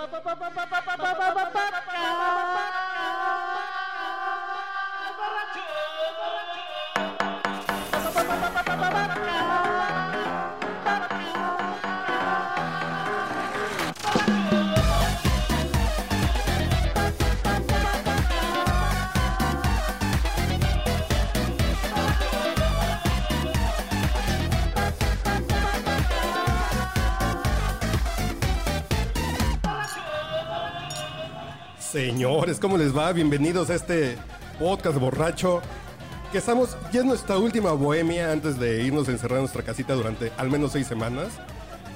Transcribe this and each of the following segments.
Señores, ¿cómo les va? Bienvenidos a este podcast borracho. Que estamos, ya es nuestra última bohemia antes de irnos a encerrar en nuestra casita durante al menos seis semanas.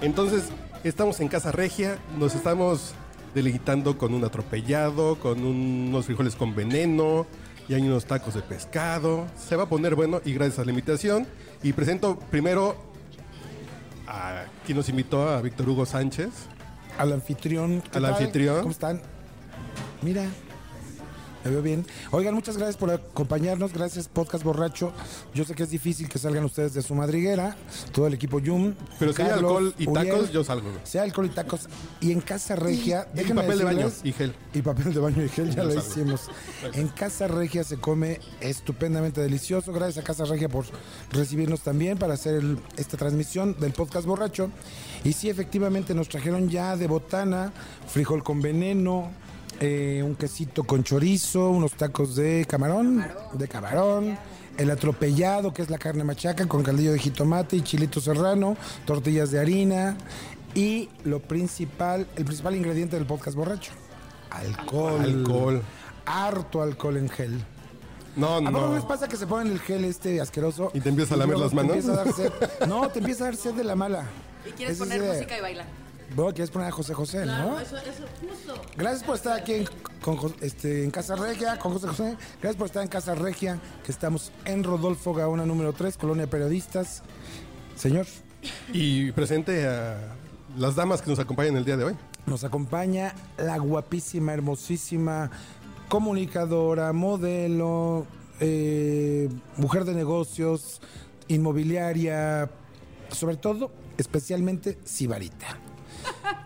Entonces, estamos en Casa Regia, nos estamos deleitando con un atropellado, con unos frijoles con veneno, y hay unos tacos de pescado. Se va a poner bueno y gracias a la invitación. Y presento primero a quien nos invitó, a Víctor Hugo Sánchez. Al anfitrión. ¿qué Al anfitrión. ¿Cómo están? Mira, me veo bien. Oigan, muchas gracias por acompañarnos. Gracias, Podcast Borracho. Yo sé que es difícil que salgan ustedes de su madriguera. Todo el equipo Yum. Pero si hay Carlos, alcohol y Uriel. tacos, yo salgo. güey. Si hay alcohol y tacos. Y en Casa Regia. Y déjenme papel de baño y gel. Y papel de baño y gel, ya Yo lo salgo. hicimos. En Casa Regia se come estupendamente delicioso. Gracias a Casa Regia por recibirnos también para hacer el- esta transmisión del podcast borracho. Y sí, efectivamente, nos trajeron ya de botana, frijol con veneno, eh, un quesito con chorizo, unos tacos de camarón, de camarón. El atropellado, que es la carne machaca con caldillo de jitomate y chilito serrano, tortillas de harina y lo principal, el principal ingrediente del podcast borracho, alcohol. Alcohol. Harto alcohol en gel. No, ¿A poco no no. les pasa que se ponen el gel este asqueroso? ¿Y te empieza a lamer las te manos? empieza a dar sed? No, te empieza a dar sed de la mala. Y quieres Es poner música y bailar. No, quieres poner a José José, ¿no? eso, eso, justo. Gracias por estar aquí en, con Jo- este, en Casa Regia, con José José. Gracias por estar en Casa Regia, que estamos en Rodolfo Gaona número 3, Colonia Periodistas. Señor, Y presente a las damas que nos acompañan el día de hoy. nos acompaña la guapísima, hermosísima comunicadora, modelo, eh, mujer de negocios, inmobiliaria, sobre todo, especialmente sibarita.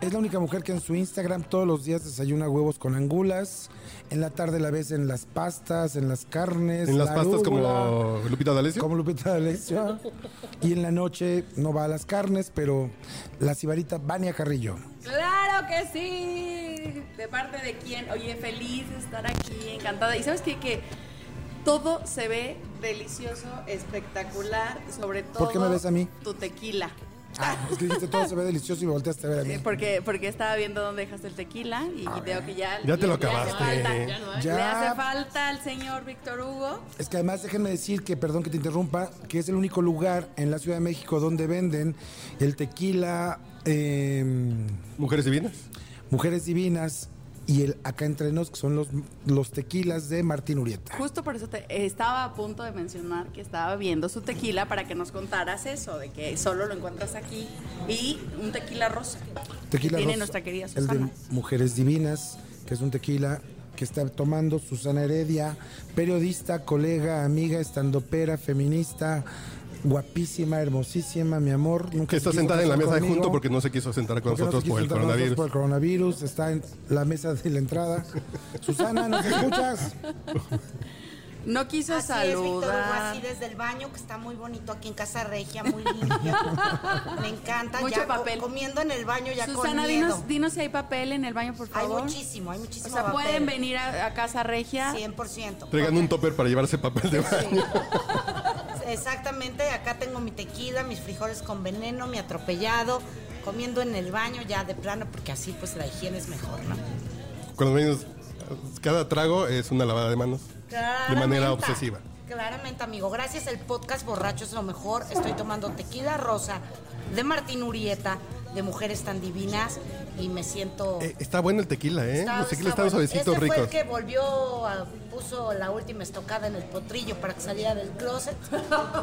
Es la única mujer que en su Instagram todos los días desayuna huevos con angulas. En la tarde la ves en las pastas, en las carnes. En las la pastas arúgula, como Lupita D'Alessio. como Lupita D'Alessio. Y en la noche no va a las carnes, pero la sibarita Vania Carrillo. Claro que sí. ¿De parte de quién? Oye, feliz de estar aquí, encantada. Y sabes qué? que todo se ve delicioso, espectacular, sobre todo. ¿Por qué me ves a mí? Tu tequila. Ah, es que dijiste todo se ve delicioso y volteaste a ver a mí. Eh, Porque, porque estaba viendo dónde dejaste el tequila y veo que ya, Ya te lo le hace acabaste. falta. Ya no hay. Le hace falta al señor Víctor Hugo. Es que además déjenme decir que, perdón que te interrumpa, que es el único lugar en la Ciudad de México donde venden el tequila eh, Mujeres divinas. Mujeres Divinas y el Acá Entre Nos, que son los, los tequilas de Martín Urieta. Justo por eso te, estaba a punto de mencionar que estaba viendo su tequila para que nos contaras eso, de que solo lo encuentras aquí. Y un tequila rosa. Tequila que tiene rosa, nuestra querida El de Susana. Mujeres Divinas, que es un tequila que está tomando Susana Heredia, periodista, colega, amiga, estandopera, feminista, guapísima, hermosísima, mi amor. Nunca Que está sentada en la mesa de junto porque no se quiso sentar con porque nosotros el coronavirus. por el coronavirus. Está en la mesa de la entrada. Susana, ¿nos escuchas? No quiso Así es, Víctor Hugo, saludar. así desde el baño, que está muy bonito aquí en Casa Regia, muy limpio. Me encanta. Mucho ya papel. comiendo en el baño ya Susana, con miedo. dinos, dinos si hay papel en el baño, por Hay favor. muchísimo, hay O muchísimo sea, papel. pueden venir a, a Casa Regia. 100%. Traigan un topper para llevarse papel de baño. Exactamente, acá tengo mi tequila, mis frijoles con veneno, mi atropellado, comiendo en el baño ya de plano, porque así pues la higiene es mejor, ¿no? Cuando venimos, cada trago es una lavada de manos. De manera obsesiva. Claramente, amigo. Gracias, el podcast Borracho es lo mejor. Estoy tomando tequila rosa de Martín Urieta, de Mujeres tan Divinas, y me siento... Eh, está bueno el tequila, ¿eh? Está- Los tequilas está están bueno. suavecitos, Ese fue ricos. el que volvió, a- puso la última estocada en el potrillo para que saliera del closet.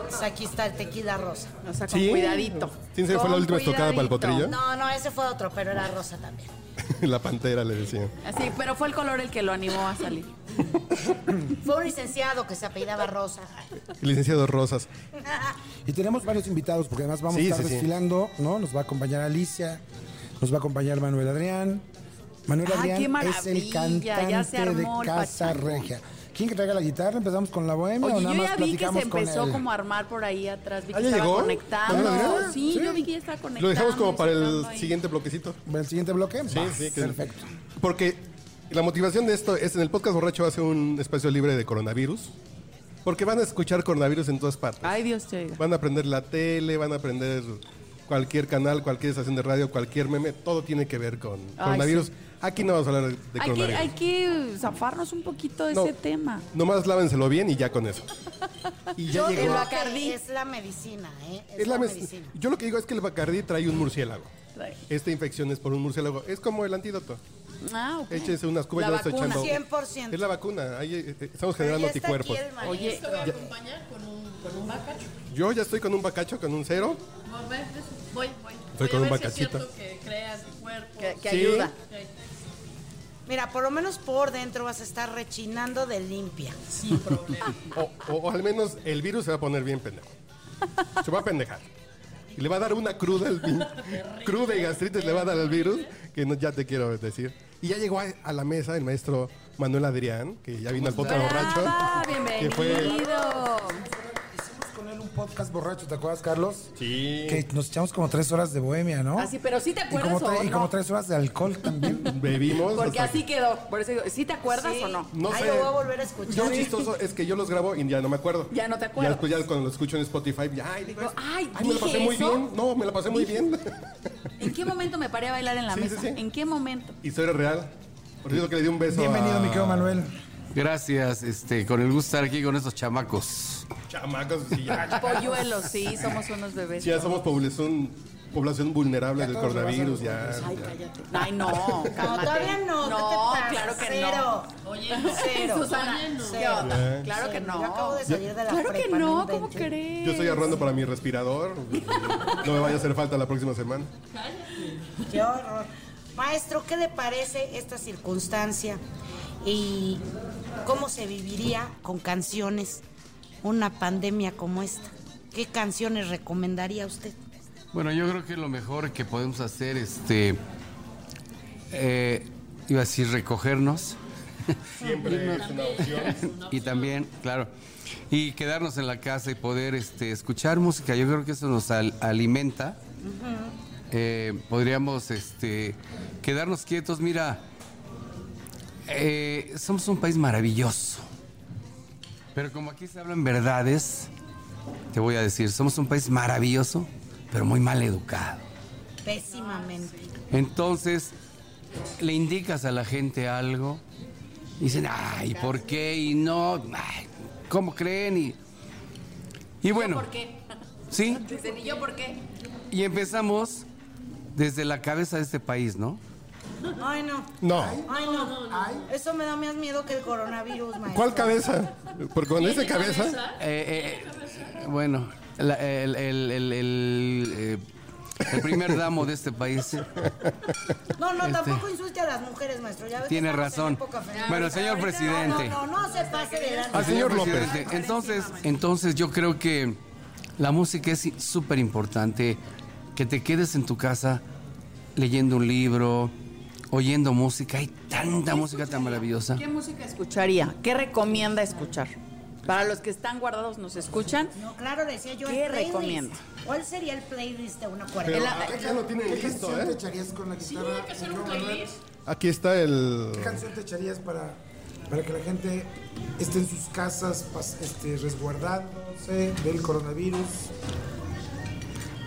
Pues aquí está el tequila rosa. O sea, con Sí. cuidadito. ¿Quién se fue la última estocada para el potrillo? No, no, ese fue otro, pero era rosa también. la pantera le decían. Así, pero fue el color el que lo animó a salir. Fue un licenciado que se apellidaba Rosa. Licenciado Rosas. Y tenemos varios invitados, porque además vamos Sí, a estar sí, sí. desfilando, ¿no? Nos va a acompañar Alicia, nos va a acompañar Manuel Adrián, Manuel Ah, Adrián qué es el cantante ya se armó de el Casa. Regia. ¿Quién que traiga la guitarra? ¿Empezamos con la bohemia o Oye, nada yo más ya vi que se empezó como a armar por ahí atrás. Vi que ¿Ah, ya estaba llegó? conectando. ¿Manuel Adrián? Sí, Sí. yo vi que ya estaba conectando. Lo dejamos como para el ahí. siguiente bloquecito. ¿El siguiente bloque? Sí, sí. que- Perfecto. Porque la motivación de esto es en el podcast borracho hace un espacio libre de coronavirus. Porque van a escuchar coronavirus en todas partes. Ay, Dios te oiga. Van a aprender la tele, van a aprender cualquier canal, cualquier estación de radio, cualquier meme. Todo tiene que ver con Ay, coronavirus. sí. Aquí no vamos a hablar de Hay que, coronavirus. hay que zafarnos un poquito de No. ese tema. Nomás lávenselo bien y ya con eso. Y ya Yo llegó. que Bacardí. es la medicina, ¿eh? Es, Es la, medicina. Yo lo que digo es que el Bacardí trae un murciélago. Trae. Esta infección es por un murciélago. Es como el antídoto. Ah, ok. Échense unas cubas, La yo estoy vacuna. echando. 100%. Es la vacuna. Ahí eh, eh, estamos generando ya está anticuerpos. aquí el Oye, maestro. Yo ya estoy con un bacacho, con un cero. Voy, voy. Estoy Voy con a un ver si es bacachito. cierto que creas tu cuerpo. que, que Sí. ayuda. Mira, por lo menos por dentro vas a estar rechinando de limpia. Sin problema. O, o- o al menos el virus se va a poner bien pendejo. Se va a pendejar. Y le va a dar una cruda, el vin- cruda y gastritis le va a dar al virus, que no, ya te quiero decir. Y ya llegó a, a la mesa el maestro Manuel Adrián, que ya vino al podcast borracho. Brava, que fue- bienvenido. Hicimos con él un podcast borracho, ¿te acuerdas, Carlos? Sí. Que nos echamos como tres horas de bohemia, ¿no? Así, pero sí te y acuerdas o y no? como tres horas de alcohol también. Bebimos. Porque hasta- así quedó. Por eso digo, ¿sí te acuerdas Sí. o no? No Ay, sé. lo voy a volver a Yo escuchar. chistoso es que yo los grabo y ya no me acuerdo. Ya no te Ya acuerdas. después ya cuando lo escucho en Spotify, ya, ay, digo, Digo, ay, me la pasé ¿dije muy eso? bien. No, me la pasé muy bien. ¿En qué momento me paré a bailar en la Sí, mesa? sí, sí. ¿En qué momento? Historia real. Por cierto que le di un beso Bienvenido, a... mi querido Manuel. Gracias, este, con el gusto estar aquí con estos chamacos. Chamacos, sí, ya. Polluelos, sí, somos unos bebés. Sí, ya somos población, población vulnerable del coronavirus, ya. Ay, cállate. Ay, no, cálmate. No, todavía no. No, ¿qué te pasa? claro que Cero. Oye, no. Cero. Susana, Oye, no. Claro que no. Yo acabo de salir de la Claro que prepa, no, no ¿cómo crees? Yo estoy ahorrando para mi respirador. No me vaya a hacer falta la próxima semana. Qué horror. Maestro, ¿qué le parece esta circunstancia? ¿Y cómo se viviría con canciones una pandemia como esta? ¿Qué canciones recomendaría usted? Bueno, yo creo que lo mejor que podemos hacer, este, eh, iba a decir recogernos Siempre es una opción. y también, claro, y quedarnos en la casa y poder, este, escuchar música. Yo creo que eso nos al- alimenta. Eh, podríamos, este, quedarnos quietos. Mira, eh, somos un país maravilloso. Pero como aquí se hablan verdades, te voy a decir, somos un país maravilloso, pero muy mal educado. Pésimamente. Entonces, le indicas a la gente algo, y dicen, ay, ¿por qué? Y no, ay, ¿cómo creen? Y, y bueno, ¿Por qué? sí, Dicen, ¿y yo por qué? y empezamos desde la cabeza de este país, ¿no? Ay, no. No. Ay, no. Eso me da más miedo que el coronavirus, maestro. ¿Cuál cabeza? Porque cuando dice cabeza, Eh, eh, bueno, la- el, el- el- el, eh, el primer damo de este país No, no, tampoco insulte a las mujeres, maestro. Ya ves que tiene estamos en razón. época. Bueno, señor presidente. No, no, no, se pase de lanza. Al señor López. presidente. Entonces, entonces yo creo que la música es súper importante. Que te quedes en tu casa leyendo un libro, oyendo música. Hay tanta música tan maravillosa. ¿Qué música escucharía? ¿Qué recomienda escuchar? Para los que están guardados, nos escuchan. No, claro, decía yo. ¿Qué recomienda? ¿Cuál sería el playlist de una cuarentena? aquí ya lo tienen ¿Qué listo, canción te ¿eh? echarías con la guitarra? Hay que hacer un playlist. Aquí está el... ¿Qué canción te echarías para, para que la gente esté en sus casas este, resguardándose del coronavirus?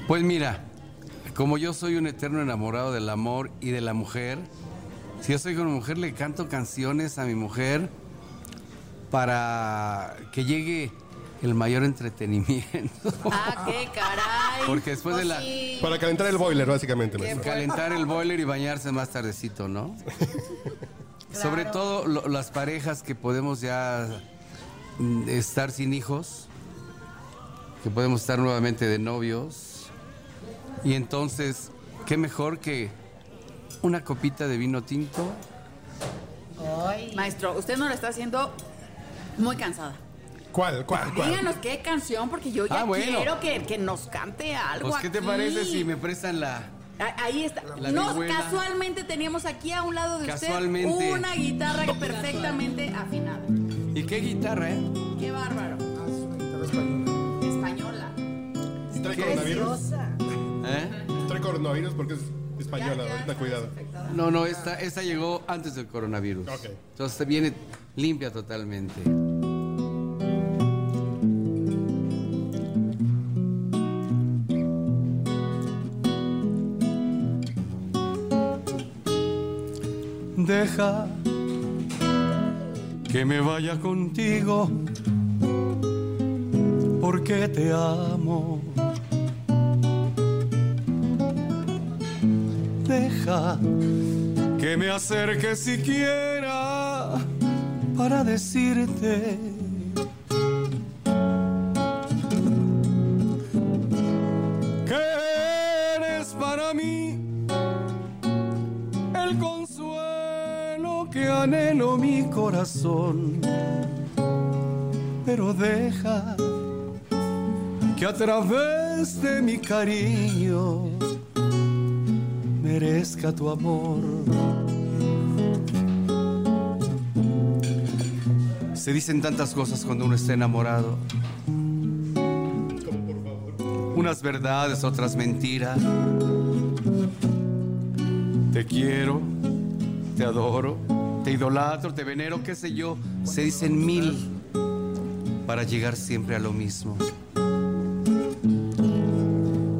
Pues mira, como yo soy un eterno enamorado del amor y de la mujer, si yo soy con una mujer, le canto canciones a mi mujer para que llegue el mayor entretenimiento. Ah, qué caray. Porque después de la... Para calentar el boiler, básicamente. Calentar el boiler y bañarse más tardecito, ¿no? Sobre todo lo- las parejas que podemos ya mm, estar sin hijos, que podemos estar nuevamente de novios. Y entonces, ¿qué mejor que una copita de vino tinto? Ay, Maestro, usted no lo está haciendo muy cansada. ¿Cuál, cuál, cuál? Díganos qué canción, porque yo ya Ah, bueno. quiero que, que nos cante algo. Pues, ¿qué te aquí. parece si me prestan la, Ah, Ahí está. La Nos vihuela. casualmente teníamos aquí a un lado de Casualmente. usted una guitarra perfectamente afinada. ¿Y qué guitarra, eh? Qué bárbaro. Ah, es una guitarra española. Española. ¿Trae coronavirus? ¿Eh? Trae coronavirus porque es española, Ya, ya ahorita cuidado. No, no, esta, esta llegó antes del coronavirus. Ok. Entonces viene limpia totalmente. Deja que me vaya contigo porque te amo. Deja que me acerque siquiera para decirte que eres para mí el consuelo que anhelo mi corazón. Pero deja que a través de mi cariño tu amor. Se dicen tantas cosas cuando uno está enamorado. Unas verdades, otras mentiras. Te quiero, te adoro, te idolatro, te venero, qué sé yo. Se dicen mil para llegar siempre a lo mismo.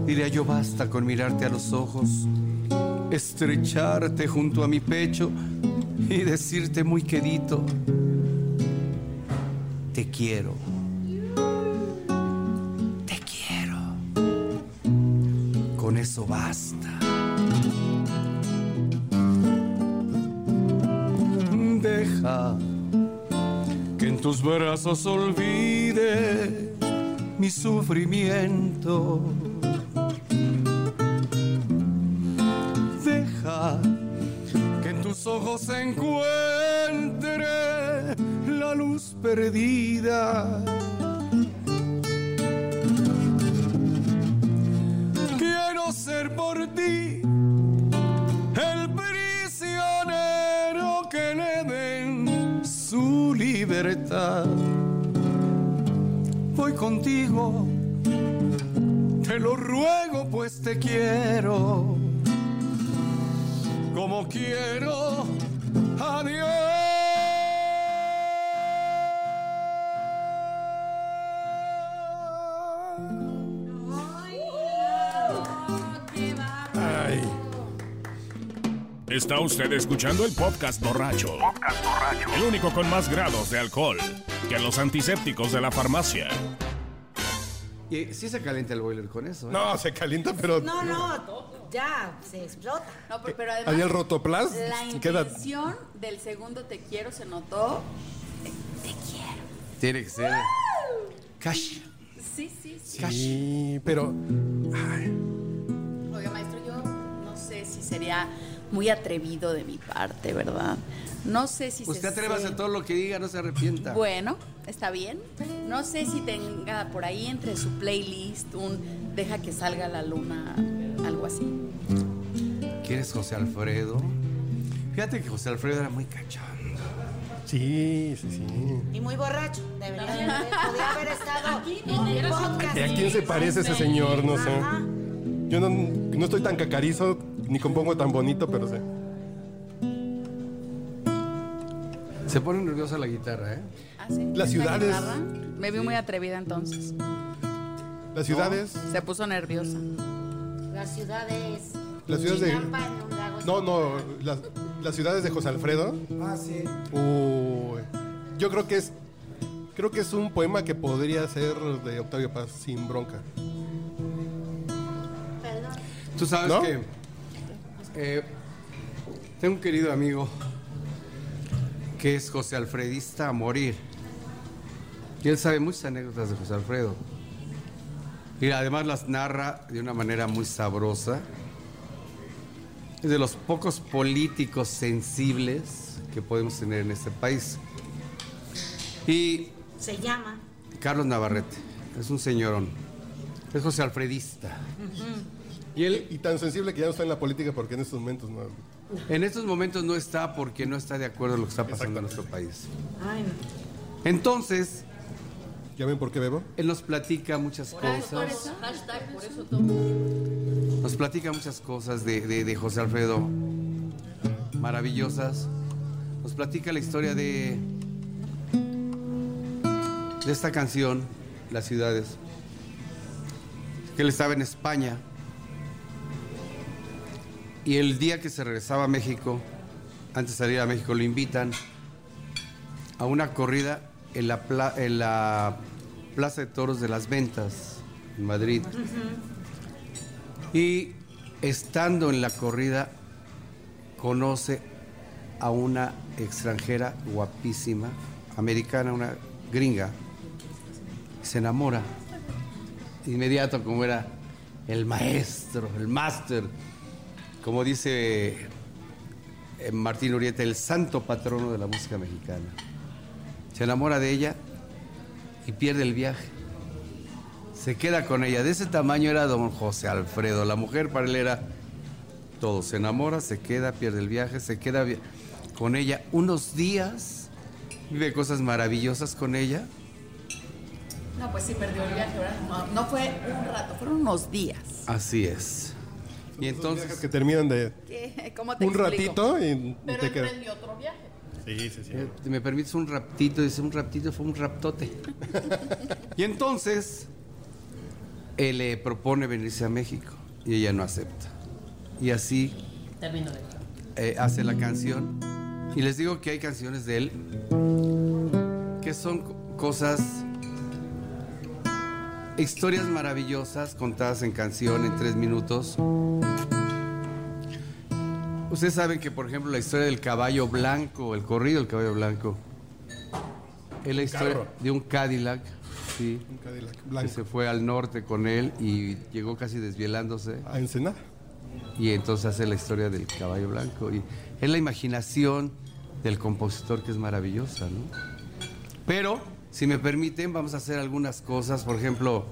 Diría yo basta con mirarte a los ojos, estrecharte junto a mi pecho y decirte muy quedito, te quiero. Te quiero. Con eso basta. Deja que en tus brazos olvide mi sufrimiento. Se encuentre la luz perdida. Quiero ser por ti el prisionero que le den su libertad. Voy contigo, te lo ruego pues te quiero, como quiero Ay. Está usted escuchando el podcast borracho. El único con más grados de alcohol que los antisépticos de la farmacia. Y sí se calienta el boiler con eso. ¿eh? No, se calienta, pero No, no, ya, se explota. No, pero, pero además. ahí el rotoplas La queda. intención del segundo te quiero se notó. Te quiero. Tiene que ser. Cash. Sí, sí, sí. Sí, pero. ay, Oiga, maestro, yo no sé si sería muy atrevido de mi parte, ¿verdad? No sé si Usted se atrévase a todo lo que diga, no se arrepienta. Bueno, está bien. No sé si tenga por ahí entre su playlist un Deja que salga la luna, así. ¿Quieres José Alfredo? Fíjate que José Alfredo era muy cachondo. Sí, sí, sí. Y muy borracho. Debería de haber, estado en el podcast. ¿Y a quién se parece ese señor? No sé. Yo no, no estoy tan cacarizo ni compongo tan bonito, pero sé. Se pone nerviosa la guitarra, ¿eh? ¿Ah, sí? Las ¿Esta ciudades- guitarra? Me vi muy atrevida entonces. Las ciudades. Se puso nerviosa. Las ciudades. Las ciudades de- No, no, las, las ciudades de José Alfredo. Ah, sí. Uy, yo creo que es. Creo que es un poema que podría ser de Octavio Paz sin bronca. Tú sabes ¿No? que eh, tengo un querido amigo que es José Alfredista a morir. Y él sabe muchas anécdotas de José Alfredo. Y además las narra de una manera muy sabrosa. Es de los pocos políticos sensibles que podemos tener en este país. Y Se llama. Carlos Navarrete es un señorón. Es José Alfredista. Y él Y tan sensible que ya no está en la política porque en estos momentos no. en estos momentos no está porque no está de acuerdo en lo que está pasando en nuestro país. Ay, no. Entonces, ¿Ya ven por qué bebo? él nos platica muchas Por eso, por cosas. eso, hashtag, por eso tomo. Nos platica muchas cosas de, de- de José Alfredo maravillosas. Nos platica la historia de, de esta canción, Las ciudades. Que él estaba en España. Y el día que se regresaba a México, antes de salir a México, lo invitan a una corrida en la, pla- en la Plaza de Toros de las Ventas, en Madrid. Y estando en la corrida, conoce a una extranjera guapísima, americana, una gringa. Se enamora. Inmediato, como era el maestro, el máster, como dice eh, Martín Urieta, el santo patrono de la música mexicana. Se enamora de ella y pierde el viaje se queda con ella. De ese tamaño era don José Alfredo. La mujer para él era todo. Se enamora, se queda, pierde el viaje, se queda con ella unos días, vive cosas maravillosas con ella. No, pues sí perdió el viaje, ¿verdad? No, no fue un rato, fueron unos días. Así es. Y entonces, que terminan de ¿Qué? ¿Cómo te un explico? ratito y, Pero te otro viaje. Sí, sí, sí. eh, ¿me permites un raptito? Dice, un raptito fue un raptote. y entonces, él le propone venirse a México y ella no acepta. Y así Termino de eh, hace la canción. Y les digo que hay canciones de él que son co- cosas, historias maravillosas contadas en canción en tres minutos. Ustedes saben que, por ejemplo, la historia del caballo blanco, el corrido del caballo blanco, es la historia Carro. de un Cadillac, sí, Un Cadillac que blanco. se fue al norte con él y llegó casi desvielándose. A Ensenada. Y entonces hace la historia del caballo blanco. Y es la imaginación del compositor que es maravillosa, ¿no? Pero, si me permiten, vamos a hacer algunas cosas. Por ejemplo,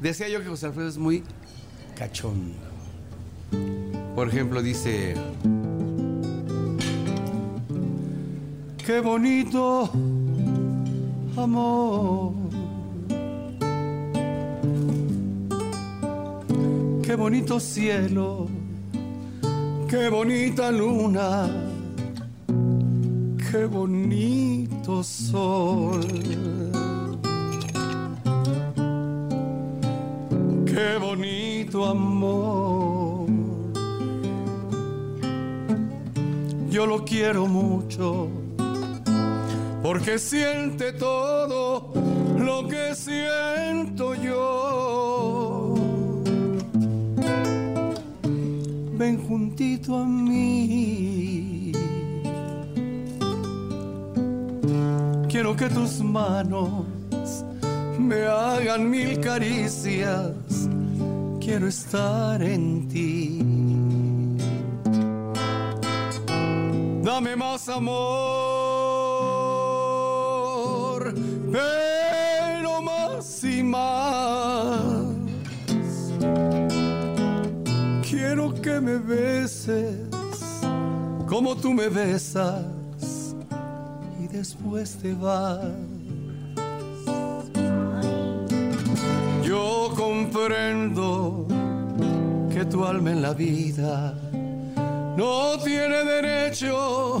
decía yo que José Alfredo es muy cachondo. Por ejemplo, dice... Qué bonito amor. Qué bonito cielo, qué bonita luna, qué bonito sol. Qué bonito amor. Yo lo quiero mucho porque siente todo lo que siento yo. ven juntito a mí. Quiero que tus manos me hagan mil caricias. Quiero estar en ti. Dame más amor, pero más y más. Quiero que me beses como tú me besas y después te vas. Yo comprendo que tu alma en la vida no tiene derecho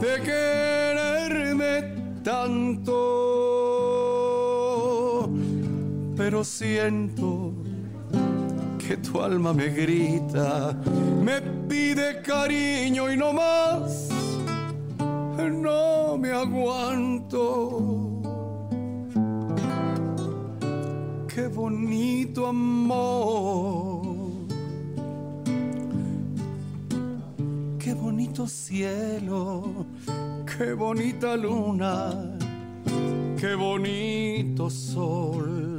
de quererme tanto, pero siento que tu alma me grita, me pide cariño y no más, no me aguanto. Qué bonito amor, bonito cielo, qué bonita luna, qué bonito sol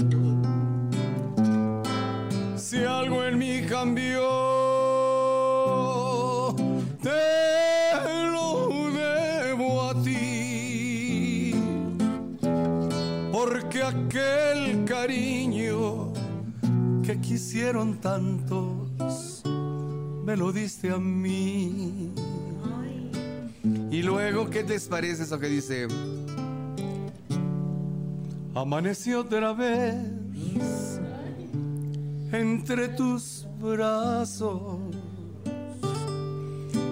si algo en mí cambió, te lo debo a ti. Porque aquel cariño que quisieron tantos, me lo diste a mí. Y luego, ¿qué les parece eso que dice? Amaneció otra vez entre tus brazos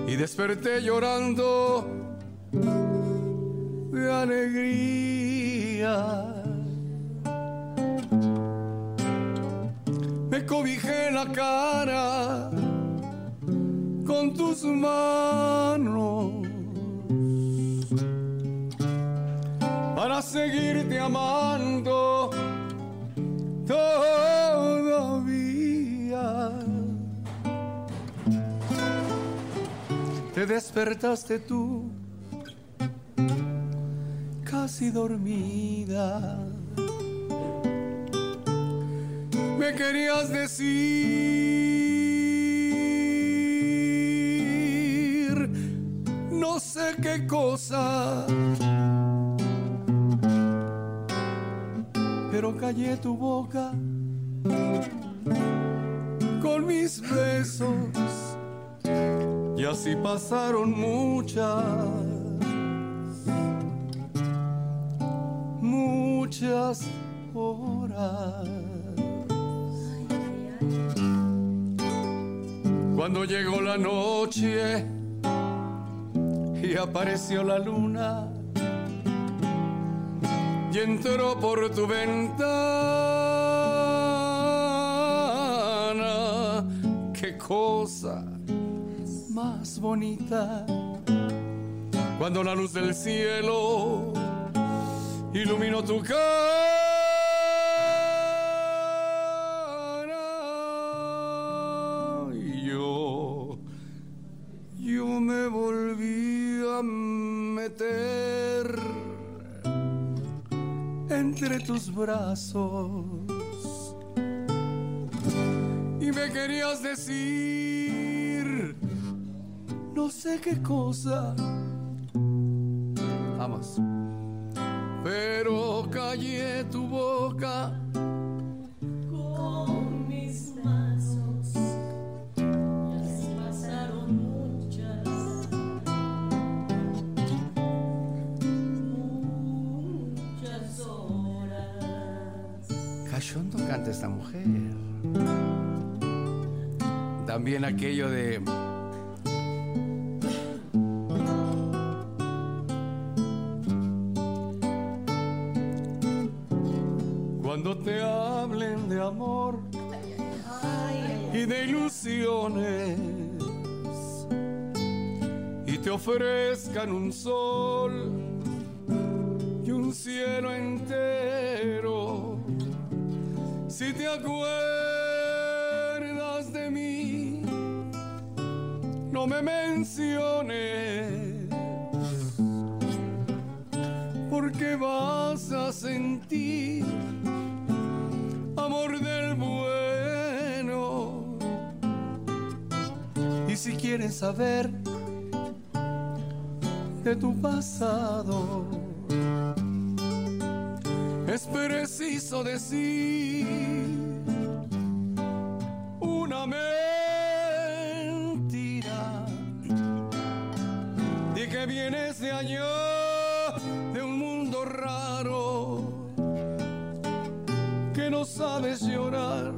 y desperté llorando de alegría. Me cobijé la cara con tus manos para seguirte amando todavía. Te despertaste tú, casi dormida. Me querías decir no sé qué cosa. Pero callé tu boca con mis besos y así pasaron muchas, muchas horas. Cuando llegó la noche y apareció la luna y entró por tu ventana, qué cosa más bonita. Cuando la luz del cielo iluminó tu cara brazos y me querías decir no sé qué cosa. Vamos. Pero callé tu boca. También aquello de. Cuando te hablen de amor y de ilusiones y te ofrezcan un sol y un cielo entero. Si te acuerdas de mí, no me menciones, porque vas a sentir amor del bueno. Y si quieres saber de tu pasado, es preciso decir una mentira. Di que vienes de allá, de un mundo raro, que no sabes llorar,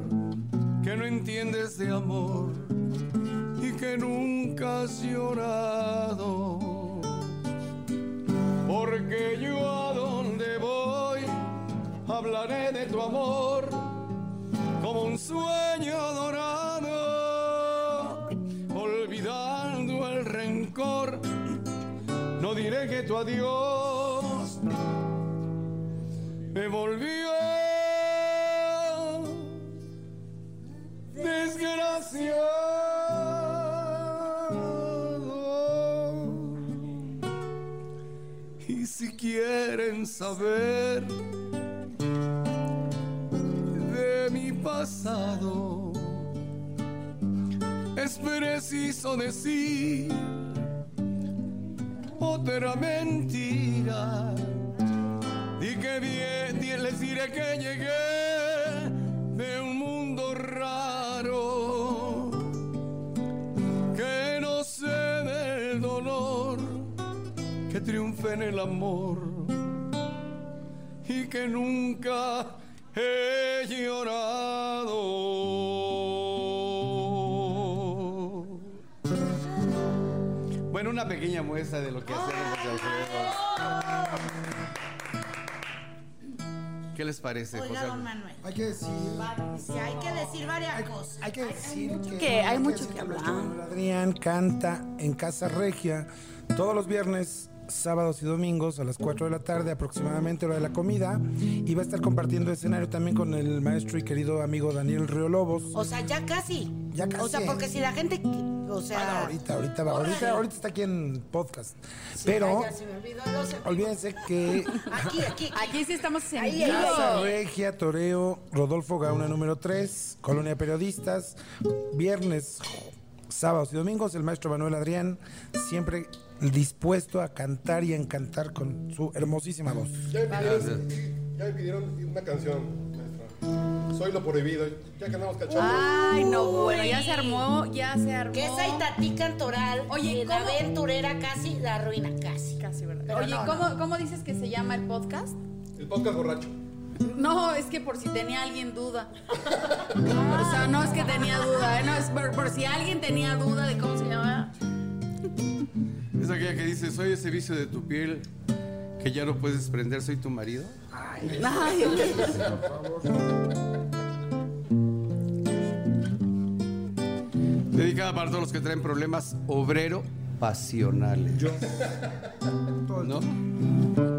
que no entiendes de amor y que nunca has llorado. Porque yo de tu amor como un sueño dorado, olvidando el rencor. No diré que tu adiós me volvió desgraciado. Y si quieren saber pasado. Es preciso decir otra mentira. Y que bien, les diré que llegué de un mundo raro. Que no se sé del dolor, que triunfe en el amor. Y que nunca he llorado. Bueno, una pequeña muestra de lo que hacemos José Alfredo. ¿Qué les parece, José Oiga, don Alfredo? Manuel. Hay que decir. Sí, hay que decir varias cosas. Hay que decir que, que- hay que mucho decir que nuestro hablar. Manuel Adrián canta en Casa Regia todos los viernes, sábados y domingos a las 4 de la tarde, aproximadamente hora de la comida. Y va a estar compartiendo escenario también con el maestro y querido amigo Daniel Río Lobos. O sea, ya casi. Ya O sea, casi. porque si la gente. O Ah, sea. no, ahorita, ahorita va, ahorita, ahorita está aquí en podcast. Sí, Pero ay, ya se me olvidó, no se- olvídense que Aquí, aquí. Aquí sí estamos en ahí, Casa Regia, Toreo, Rodolfo Gauna número 3, Colonia Periodistas, viernes, sábados y domingos, el maestro Manuel Adrián, siempre dispuesto a cantar y a encantar con su hermosísima voz. Ya me pidieron, ya me pidieron una canción, maestra. Soy lo prohibido. Ya que andamos cachando. Ay, no, bueno, ya se armó, ya se armó. Que esa Itatí cantoral. Oye, la ¿cómo? aventurera casi la ruina, casi. Casi, ¿verdad? Pero Oye, no, ¿cómo, ¿cómo dices que se llama el podcast? El podcast borracho. No, es que por si tenía alguien duda. O sea, no es que tenía duda, ¿eh? no, es por, por si alguien tenía duda de cómo se llama. Es aquella que dice, soy ese vicio de tu piel que ya no puedes desprender, soy tu marido. Ay, Dedicada para todos los que traen problemas obrero pasionales. Yo. ¿No?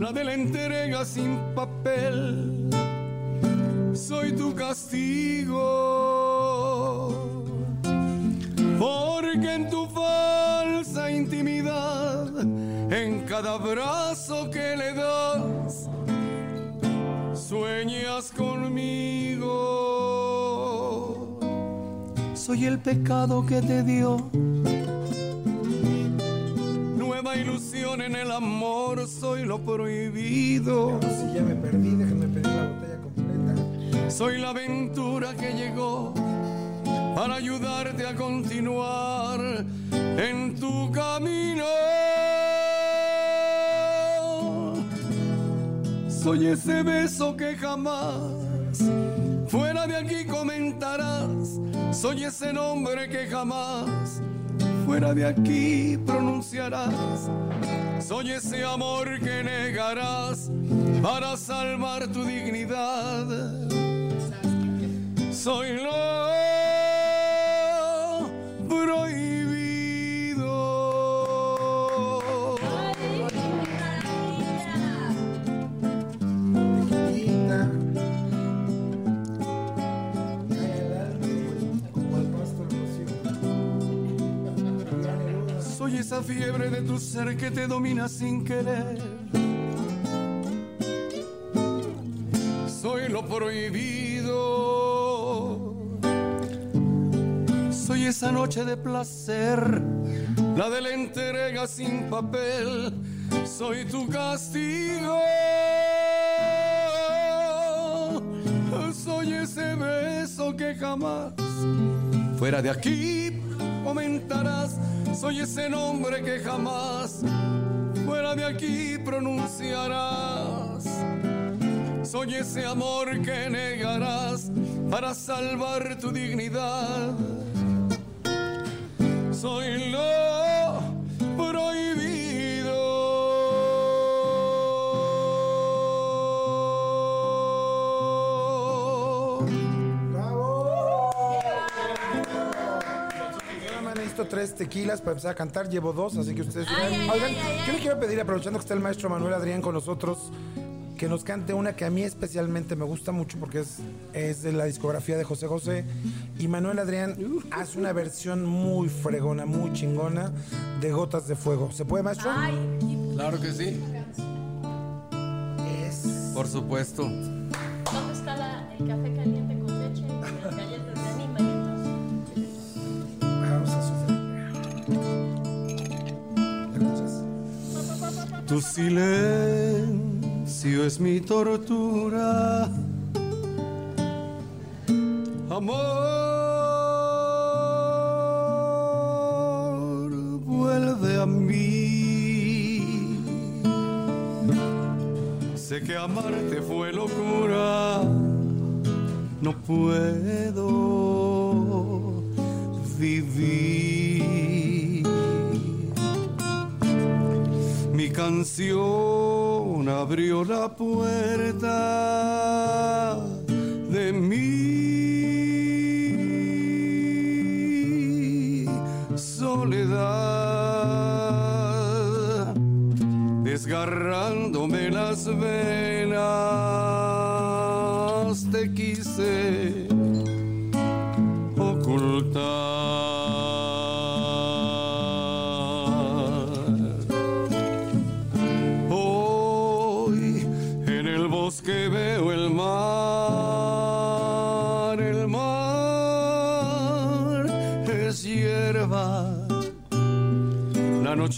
la de la entrega sin papel. Soy tu castigo, porque en tu falsa intimidad, en cada abrazo que le das, sueñas conmigo. Soy el pecado que te dio. Nueva ilusión en el amor, soy lo prohibido. Si ya me perdí, déjenme pedir la botella completa. Soy la aventura que llegó para ayudarte a continuar en tu camino. Soy ese beso que jamás fuera de aquí comentarás. Soy ese nombre que jamás fuera de aquí pronunciarás. Soy ese amor que negarás para salvar tu dignidad. Soy lo esa fiebre de tu ser que te domina sin querer. Soy lo prohibido. Soy esa noche de placer, la de la entrega sin papel. Soy tu castigo. Soy ese beso que jamás Fuera de aquí comentarás, soy ese nombre que jamás fuera de aquí pronunciarás. Soy ese amor que negarás para salvar tu dignidad. Soy lo necesito tres tequilas para empezar a cantar. Llevo dos, así que ustedes. Oigan, yo le quiero pedir, aprovechando que está el maestro Manuel Adrián con nosotros, que nos cante una que a mí especialmente me gusta mucho porque es, es de la discografía de José José. Y Manuel Adrián hace una versión muy fregona, muy chingona de Gotas de Fuego. ¿Se puede, maestro? Ay, Claro que sí. Es- Por supuesto. ¿Dónde está la- el café caliente Tu silencio es mi tortura. Amor, vuelve a mí. Sé que amarte fue locura. No puedo vivir. Mi canción abrió la puerta de mi soledad, desgarrándome las venas, te quise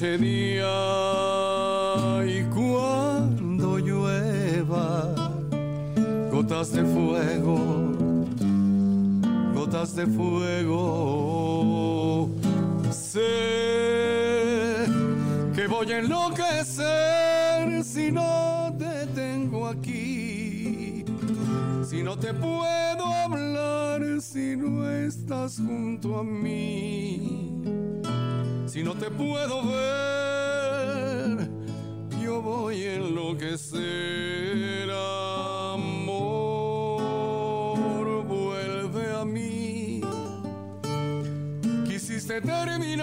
día y cuando llueva, gotas de fuego, gotas de fuego. Sé que voy a enloquecer si no te tengo aquí. Si no te puedo hablar, si no estás junto a mí. Si no te puedo ver, yo voy a enloquecer. Amor, vuelve a mí. Quisiste terminar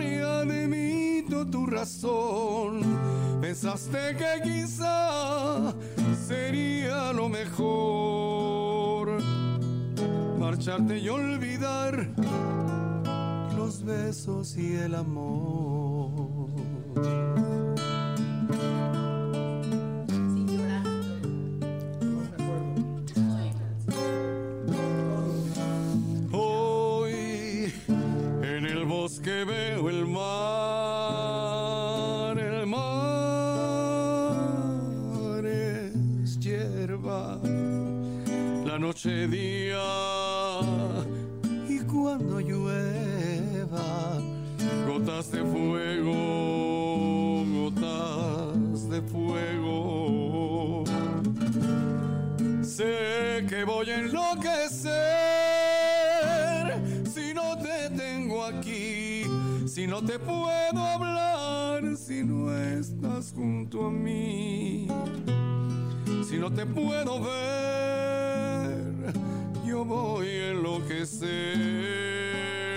y admito tu razón. Pensaste que quizá sería lo mejor marcharte y olvidar besos y el amor. Junto a mí, si no te puedo ver, yo voy a enloquecer,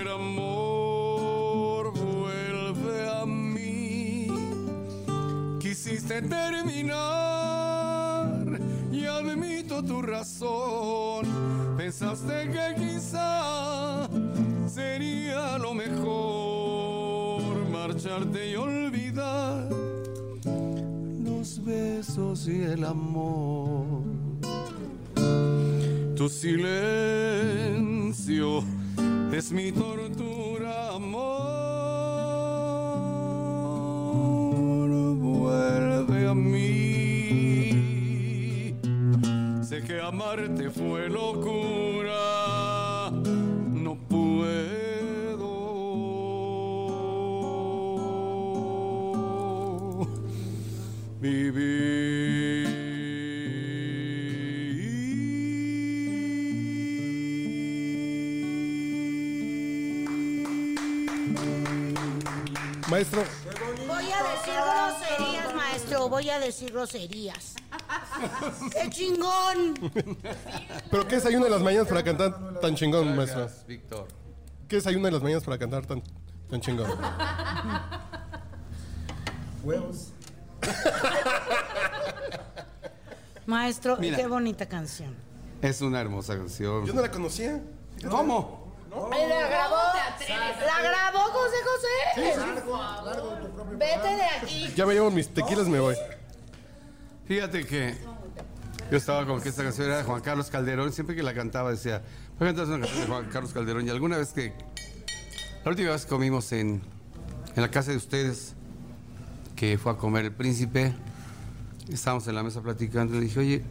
amor, vuelve a mí. Quisiste terminar y admito tu razón. Pensaste que quizá sería lo mejor marcharte y olvidar besos y el amor. Tu silencio es mi tortura, amor. Vuelve a mí. Sé que amarte fue locura. Voy a decir groserías. ¡Qué chingón! ¿pero qué desayuno en las mañanas para cantar tan chingón, maestro? Víctor. ¿Qué desayuno en las mañanas para cantar tan, tan chingón? Huevos. Maestro, Mira. qué bonita canción. Es una hermosa canción. Yo no la conocía. ¿Cómo? La grabó, la grabó José José. Vete de aquí. Ya me llevo mis tequilas, me voy. Fíjate que yo estaba con que esta canción era de Juan Carlos Calderón. Siempre que la cantaba decía, voy a cantar una canción de Juan Carlos Calderón. Y alguna vez que, la última vez que comimos en, en la casa de ustedes, que fue a comer el príncipe, estábamos en la mesa platicando. Y le dije, oye,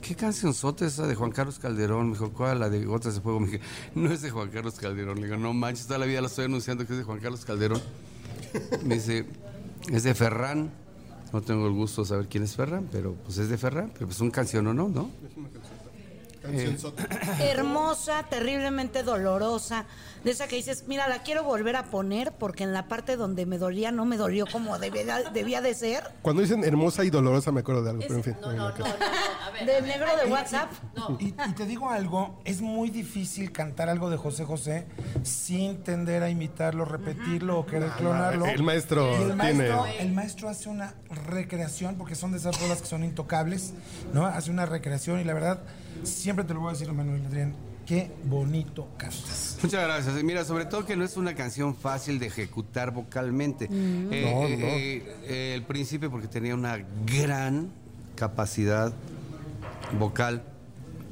¿qué canción sota esa de Juan Carlos Calderón? Me dijo, ¿cuál? La de Gotas de Fuego. Me dije, no es de Juan Carlos Calderón. Le digo, no manches, toda la vida la estoy anunciando que es de Juan Carlos Calderón. Me dice, es de Ferran. No tengo el gusto de saber quién es Ferran, pero pues es de Ferran. Pero pues un canción o no, ¿no? Canción sota. Hermosa, terriblemente dolorosa. De esa que dices, mira, la quiero volver a poner porque en la parte donde me dolía no me dolió como debía, debía de ser. Cuando dicen hermosa y dolorosa me acuerdo de algo, pero en fin. No, no, no, no, no, a ver. Del negro de WhatsApp. No, Y, y te digo algo, es muy difícil cantar algo de José José sin tender a imitarlo, repetirlo o querer clonarlo. el maestro el maestro, tiene- el maestro hace una recreación, porque son de esas rolas que son intocables, ¿no? Hace una recreación y la verdad, siempre te lo voy a decir, Manuel Adrián, qué bonito cantas. Muchas gracias. Mira, sobre todo que no es una canción fácil de ejecutar vocalmente. Eh, No, eh, no. eh, eh, el príncipe porque tenía una gran capacidad vocal,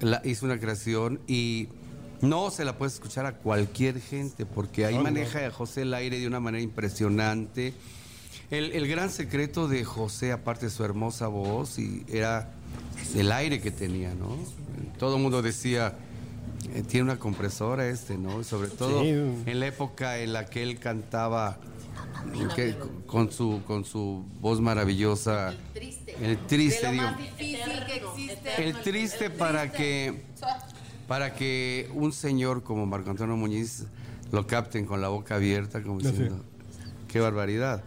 la, hizo una creación y no se la puedes escuchar a cualquier gente porque ahí maneja a José el aire de una manera impresionante. El, el gran secreto de José, aparte de su hermosa voz, y era el aire que tenía, ¿no? Todo el mundo decía, eh, tiene una compresora este, ¿no? Sobre todo Sí. en la época en la que él cantaba que- con, su, con su voz maravillosa. Triste. El triste, de lo digo. más difícil que existe. El triste para que para que un señor como Marco Antonio Muñiz lo capten con la boca abierta, como diciendo, qué barbaridad.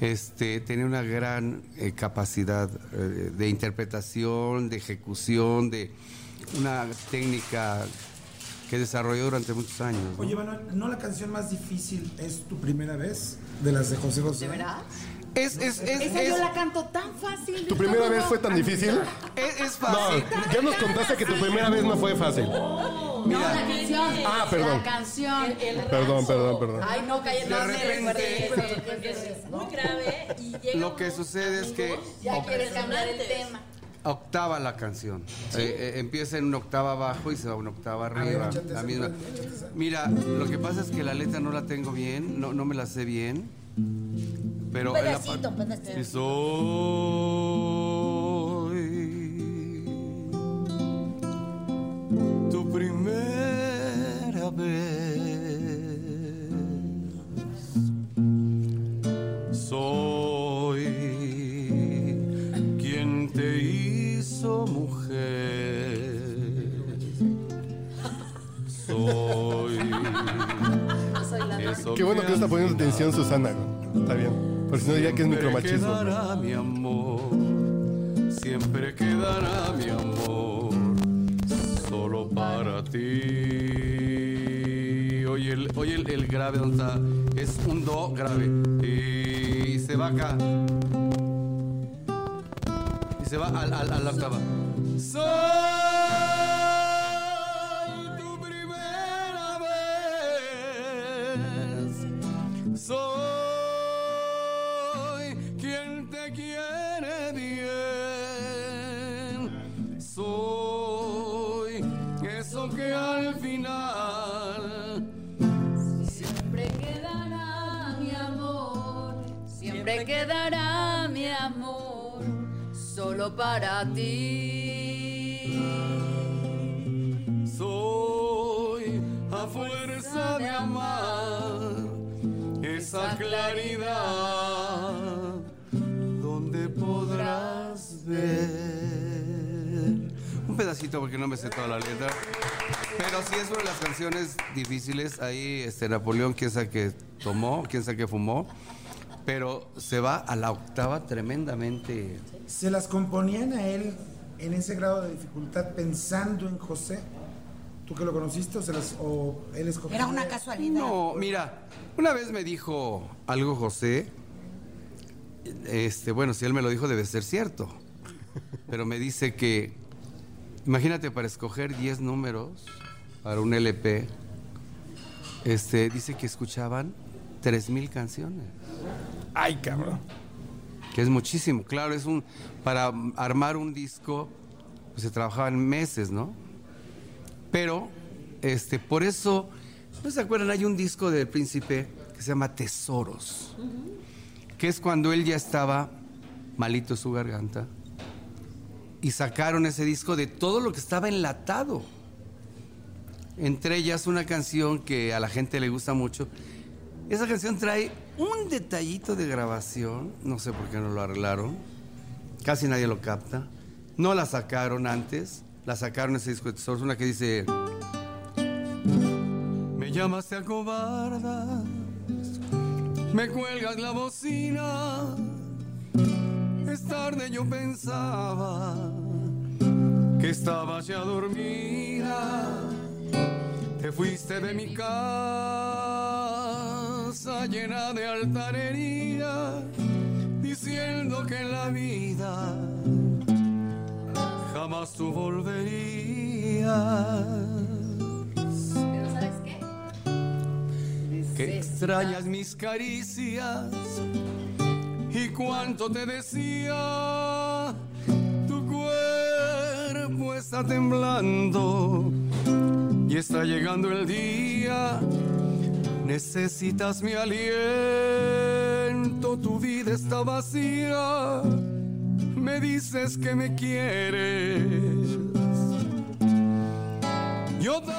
Este, tenía una gran eh, capacidad eh, de interpretación, de ejecución, de una técnica que desarrolló durante muchos años. ¿no? Oye, Manuel, ¿no la canción más difícil es tu primera vez de las de José José? ¿De verdad? Es, es, es, Esa es- yo la canto tan fácil. ¿Tu primera vez fue tan difícil? es- es No, fácil. ya nos contaste que tu primera vez no fue fácil. No, la canción. Ah, perdón. La canción. Perdón, perdón, perdón. Ay, no, cállate. De No repente- porque es muy grave y llega Lo que sucede es que Ya quieres cambiar el tema. octava la canción. Eh, eh, empieza en una octava abajo y se va a una octava arriba. échate la misma. Mira, lo que pasa es que la letra no la tengo bien, no, no me la sé bien. Pero Un pedacito, un soy tu primera vez. Soy quien te hizo mujer. Soy. Qué bueno que no está poniendo atención Susana. Está bien. Por si no diría que es Siempre micromachismo. quedará mi amor, siempre quedará mi amor, solo para ti. Oye, el, oye el, el grave, ¿dónde está? Es un do grave. Y se va acá. Y se va al, al, a la octava. Soy para ti. soy a fuerza de amar esa claridad donde podrás ver. Un pedacito porque no me sé toda la letra. Pero sí es una de las canciones difíciles ahí este Napoleón quién sabe que tomó quién sabe que fumó pero se va a la octava tremendamente ¿Se las componían a él en ese grado de dificultad pensando en José? ¿Tú que lo conociste o, se las, o él escogió? Era una casualidad. No, mira, una vez me dijo algo José. Este, bueno, si él me lo dijo debe ser cierto. pero me dice que, imagínate, para escoger 10 números para un LP, este, dice que escuchaban 3.000 canciones. Ay, cabrón. que es muchísimo. Claro, es un para armar un disco pues, se trabajaban meses, ¿no? Pero este por eso ¿no se acuerdan? Hay un disco del Príncipe que se llama Tesoros, que es cuando él ya estaba malito su garganta y sacaron ese disco de todo lo que estaba enlatado. Entre ellas una canción que a la gente le gusta mucho. Esa canción trae un detallito de grabación, no sé por qué no lo arreglaron, casi nadie lo capta. No la sacaron antes, la sacaron ese disco de tesoros, una que dice... Me llamas te acobardas, me cuelgas la bocina. Es tarde yo pensaba que estabas ya dormida. Te fuiste de mi casa llena de altanería, diciendo que en la vida jamás tú volverías. Pero ¿sabes qué? que extrañas mis caricias y cuánto te decía, tu cuerpo está temblando y está llegando el día, necesitas mi aliento, tu vida está vacía, me dices que me quieres. Yo te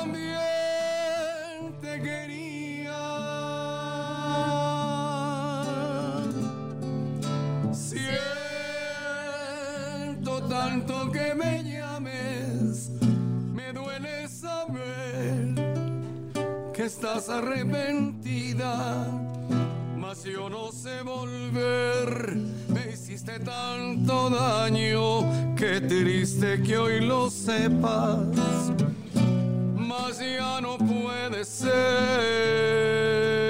estás arrepentida. Mas yo no sé volver, me hiciste tanto daño, qué triste que hoy lo sepas mas ya no puede ser.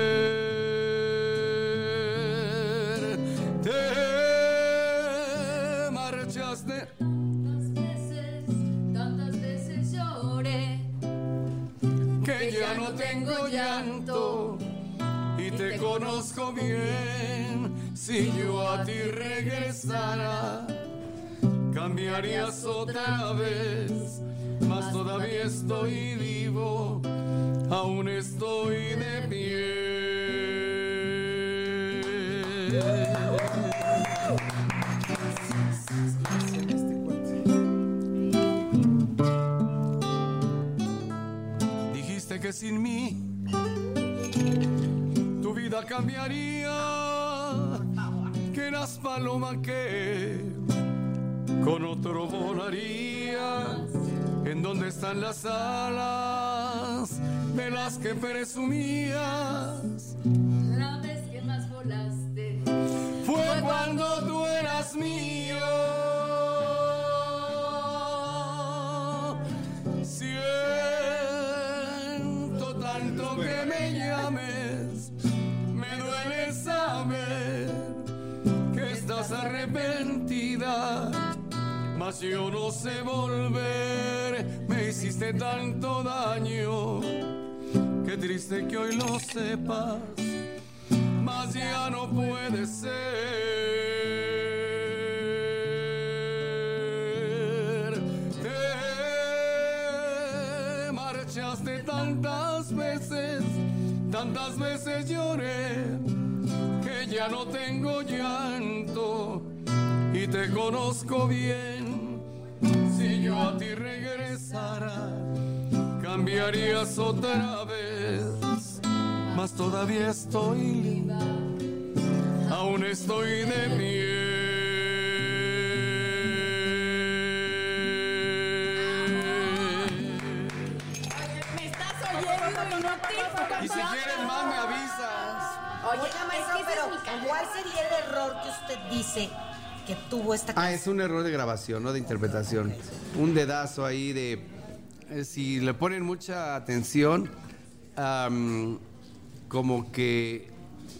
Bien. Si yo a ti regresara, cambiarías otra vez. Mas todavía estoy vivo, aún estoy de pie. Dijiste que sin mí vida cambiaría, que eras paloma que con otro volarías. ¿En dónde están las alas de las que presumías? La vez que más volaste. Fue cuando tú eras mío. Mas yo no sé volver, me hiciste tanto daño. Qué triste que hoy lo sepas mas ya no puede ser. Te marchaste tantas veces, tantas veces lloré, que ya no tengo llanto y te conozco bien. Si yo a ti regresara, cambiarías otra vez mas todavía estoy, aún estoy de pie. Me estás oyendo y no te Y si quieres más me avisas. Oye, Oiga, maestro, pero. ¿cuál sería el error que usted dice que tuvo esta Ah, es un error de grabación, no de interpretación. Un dedazo ahí de... eh, si le ponen mucha atención, como que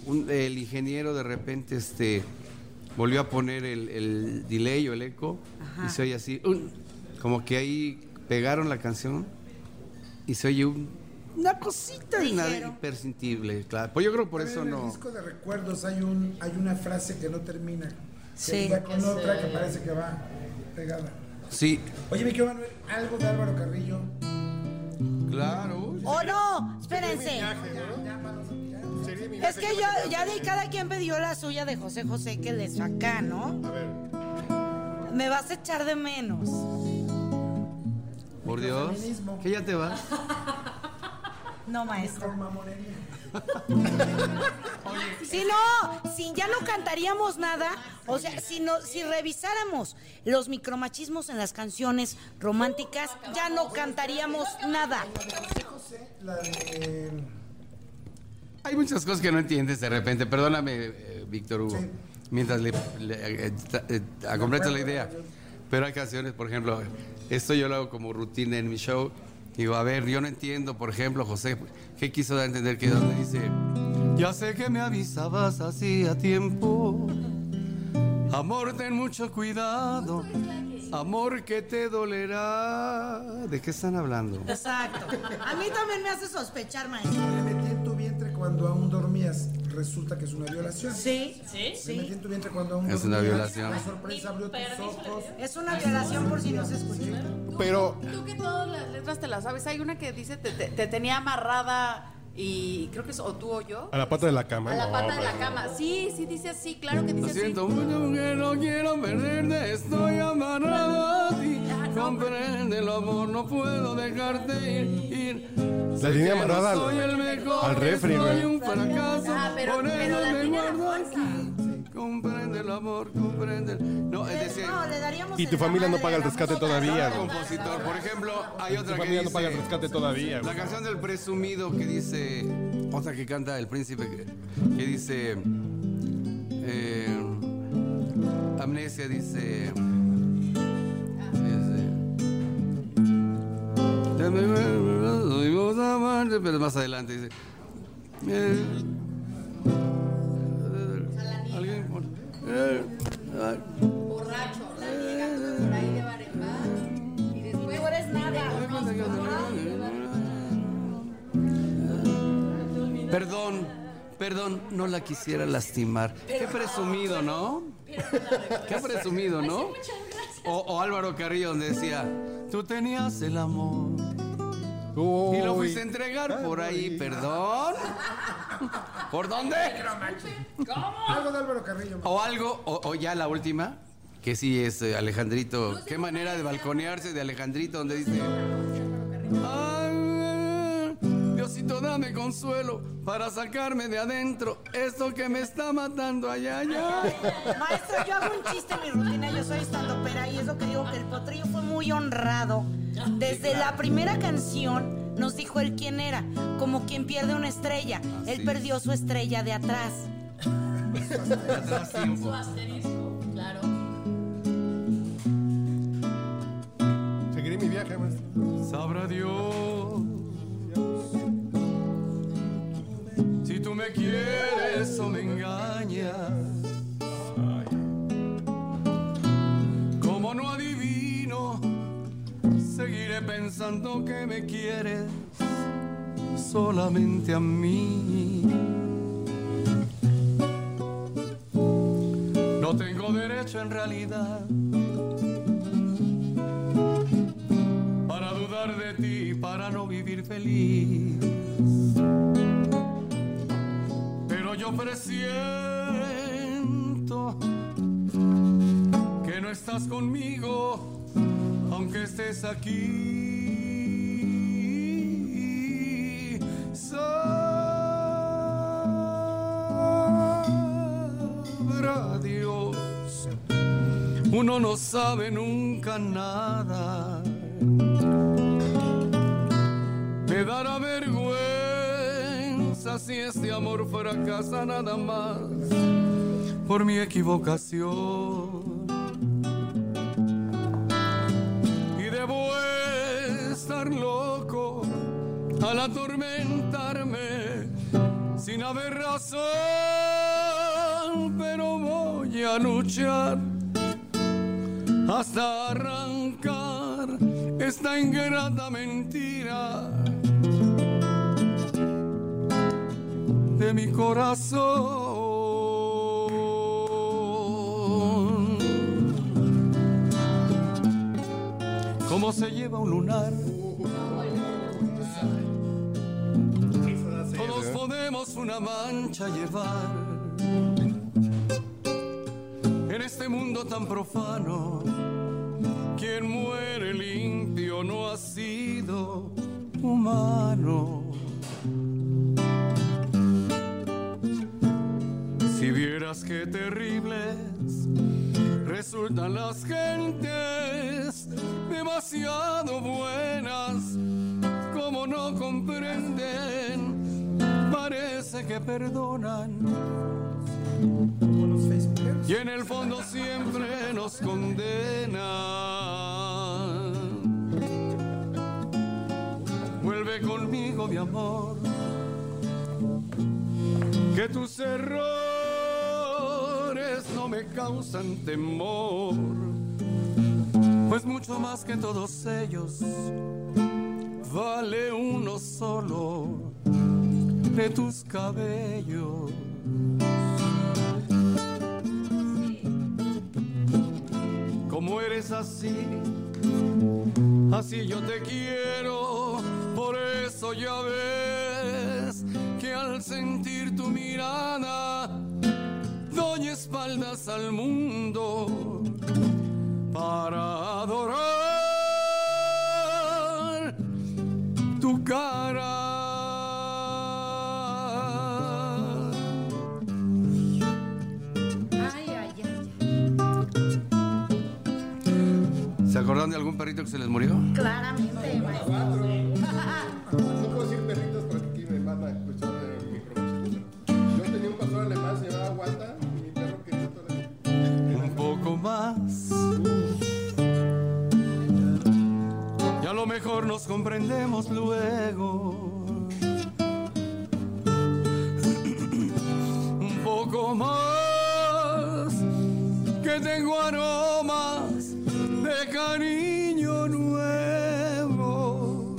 un- el ingeniero de repente este, volvió a poner el, el delay o el eco y se oye así, un- como que ahí pegaron la canción y se oye un- una cosita Ligero. imperceptible, claro. Pues yo creo que por eso en no. el disco de recuerdos hay un hay una frase que no termina. Sí. liga con otra que parece que va pegada. Sí, Oye, mi querido Manuel, algo de Álvaro Carrillo. claro. ¡Oh, no! Espérense. Es que yo, ya de cada quien pidió la suya de José José que les acá, ¿no? A ver. Me vas a echar de menos. Por Dios. Que ya te vas. No, maestro. Si no, si ya no cantaríamos nada, o sea, si no, si revisáramos los micromachismos en las canciones románticas, ya no cantaríamos nada. La de. Hay muchas cosas que no entiendes de repente. Perdóname, eh, Víctor Hugo. Sí. Mientras le, le- eh, ta- eh, completo la idea. Pero hay canciones, por ejemplo, esto yo lo hago como rutina en mi show. Digo, a ver, yo no entiendo, por ejemplo, José, ¿qué quiso dar a entender que donde dice, ya sé que me avisabas así a tiempo. Amor, ten mucho cuidado. Amor que te dolerá. ¿De qué están hablando? Exacto. A mí también me hace sospechar, maestro. Me metí en tu vientre cuando aún dormías. Resulta que es una violación. Sí, Me metí en tu vientre cuando aún Es una violación. La sorpresa abrió tus ojos. es una violación por si no se escucha. Pero Tú que todas las letras te las sabes. Hay una que dice te, te- te tenía amarrada y creo que es o tú o yo. a la pata de la cama. A la no, pata de la cama. Sí, sí dice así, claro que dice Lo así. siento mucho que no quiero perderte, estoy amarrado a ti. Comprende el amor, no puedo dejarte ir. ir. La no amarrada al- soy el mejor, al refri. Soy un fracaso, Ah, pero- por pero eso la me guardo aquí. Comprende el amor, comprende. el- No, es decir, No, le daríamos Y tu familia no paga el rescate todavía. güey. compositor, por ejemplo, hay Tu otra que familia no paga el dice. rescate todavía. La canción del presumido que dice, otra que canta el príncipe, que, que dice, eh, Amnesia dice, pero más adelante dice, eh, alguien eh, ay, Borracho, la liga por ahí de bar en bar. Y después no eres nada. Perdón, perdón, no la quisiera lastimar. Qué presumido, ¿no? Qué presumido, ¿no? O, o Álvaro Carrillo donde decía, tú tenías el amor y lo fuiste a entregar por ahí, perdón. ¿Por dónde? Algo de Álvaro Carrillo. O algo, o, o ya la última, que sí es eh, Alejandrito. Qué manera de balconearse de Alejandrito donde dice... "Ay, Diosito, dame consuelo para sacarme de adentro esto que me está matando allá, allá. Maestro, yo hago un chiste en mi rutina, yo soy estandopera y es lo que digo que el potrillo fue muy honrado. Desde la primera canción nos dijo él quién era, como quien pierde una estrella. Él perdió su estrella de atrás. De atrás tiempo. Asterisco, claro. Seguiré mi viaje, maestro. Sabrá Dios tú me quieres o me engañas. Como no adivino, seguiré pensando que me quieres solamente a mí. No tengo derecho en realidad para dudar de ti, para no vivir feliz. Yo presiento que no estás conmigo, aunque estés aquí. Sabrá Dios, uno no sabe nunca nada. Me dará si este amor fracasa nada más por mi equivocación. Y debo estar loco al atormentarme sin haber razón, pero voy a luchar hasta arrancar esta ingrata mentira de mi corazón. Cómo se lleva un lunar. Todos podemos una mancha llevar en este mundo tan profano. Quien muere limpio no ha sido humano. Terribles resultan las gentes, demasiado buenas, como no comprenden, parece que perdonan. Y en el fondo siempre nos condenan. Vuelve conmigo, mi amor, que tus errores no me causan temor, pues mucho más que todos ellos vale uno solo de tus cabellos. Como eres así, así yo te quiero, por eso ya ves que al sentir tu mirada espaldas al mundo para adorar tu cara. ¿Se acordaron de algún perrito que se les murió? Claramente, maestro. Comprendemos luego. Un poco más que tengo aromas de cariño nuevo.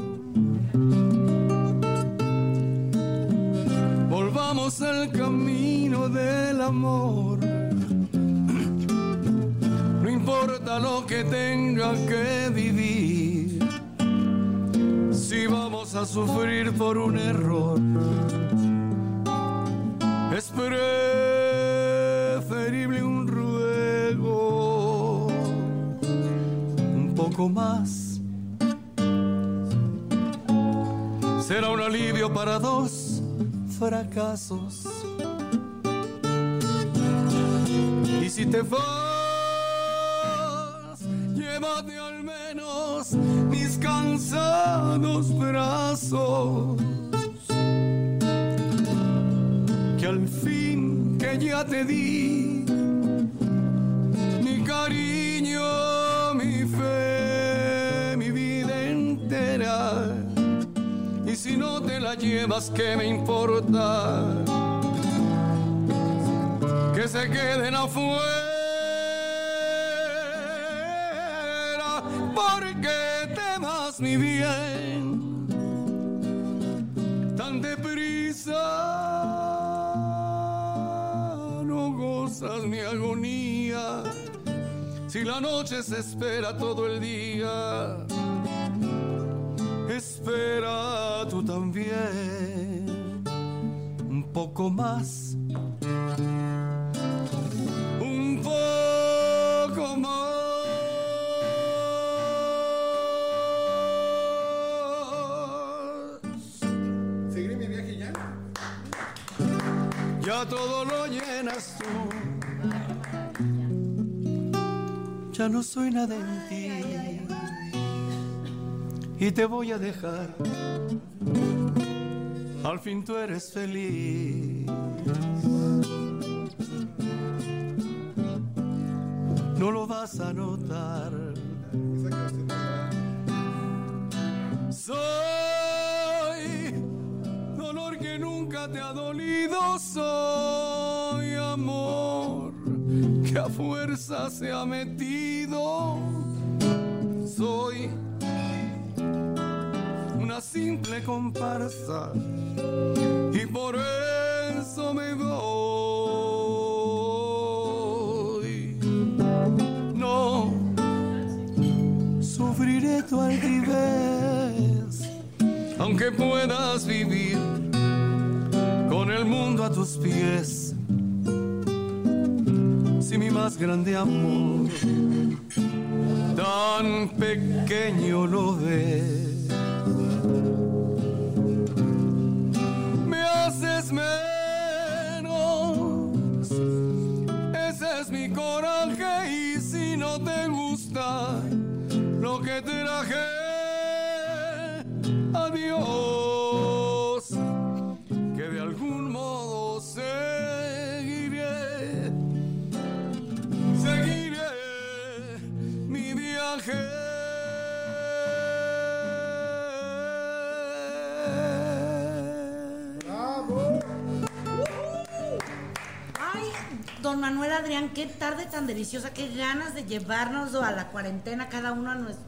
Volvamos al camino del amor. No importa lo que tenga que a sufrir por un error, es preferible un ruego, un poco más. Será un alivio para dos fracasos. Y si te cansados brazos. Que al fin que ya te di mi cariño, mi fe, mi vida entera. Y si no te la llevas, ¿qué me importa? que se queden afuera, temas mi bien tan deprisa. No gozas mi agonía si la noche se espera todo el día. Espera tú también un poco más Ya todo lo llenas tú. Ya no soy nada en ti. Y te voy a dejar. Al fin tú eres feliz. no lo vas a notar. Soy dolido, soy amor que a fuerza se ha metido. Soy una simple comparsa y por eso me voy. No sufriré tu altivez, aunque puedas vivir tus pies. Si mi más grande amor tan pequeño lo ves, me haces menos. Manuel Adrián, qué tarde tan deliciosa, qué ganas de llevarnos a la cuarentena cada uno a nuestro,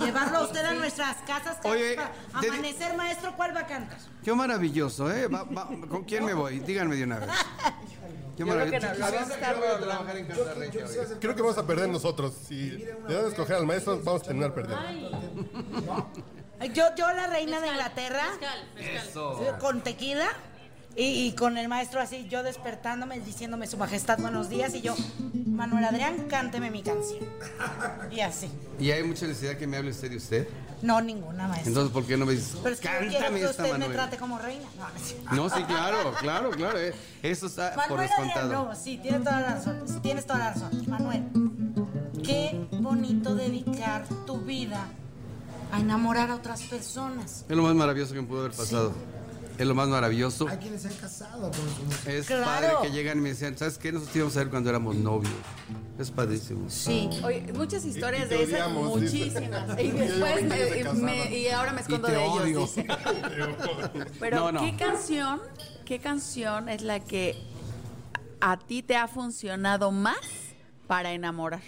llevarlo a usted a nuestras casas. Oye, para de- amanecer, maestro, ¿cuál va a cantar? Qué maravilloso, ¿eh? Va- va- ¿Con quién me voy? Díganme de una vez. Qué maravilloso. Creo que vamos a perder nosotros. Si le dan a escoger al maestro, vamos a terminar perdiendo. Yo, yo la reina de Inglaterra, Mezcal, mezcal. Eso. con tequila. Y, y con el maestro así, yo despertándome, diciéndome su majestad buenos días, y yo, Manuel Adrián, cánteme mi canción. Y así. ¿Y hay mucha necesidad que me hable usted de usted? No, ninguna maestra. Entonces, ¿por qué no me dice, Pero es que yo quiero cántame que esta, usted me Manuel? trate como reina. No, sí, claro, claro, claro. eh. Eso está por Manuel Adrián, descontado. no, sí, tienes toda la razón. Tienes toda la razón. Manuel, qué bonito dedicar tu vida a enamorar a otras personas. Es lo más maravilloso que me pudo haber pasado. Es lo más maravilloso. Hay quienes se han casado con su música. Es Claro. padre que llegan y me decían, ¿sabes qué? Nosotros íbamos a ver cuando éramos novios. Es padrísimo. Sí. Oye, muchas historias Y te de esas, odiamos, dice. muchísimas. Y después 20 años de me- casado. me- y ahora me escondo te de odio. ellos. dice. Pero No, no. ¿qué canción, qué canción es la que a ti te ha funcionado más para enamorar?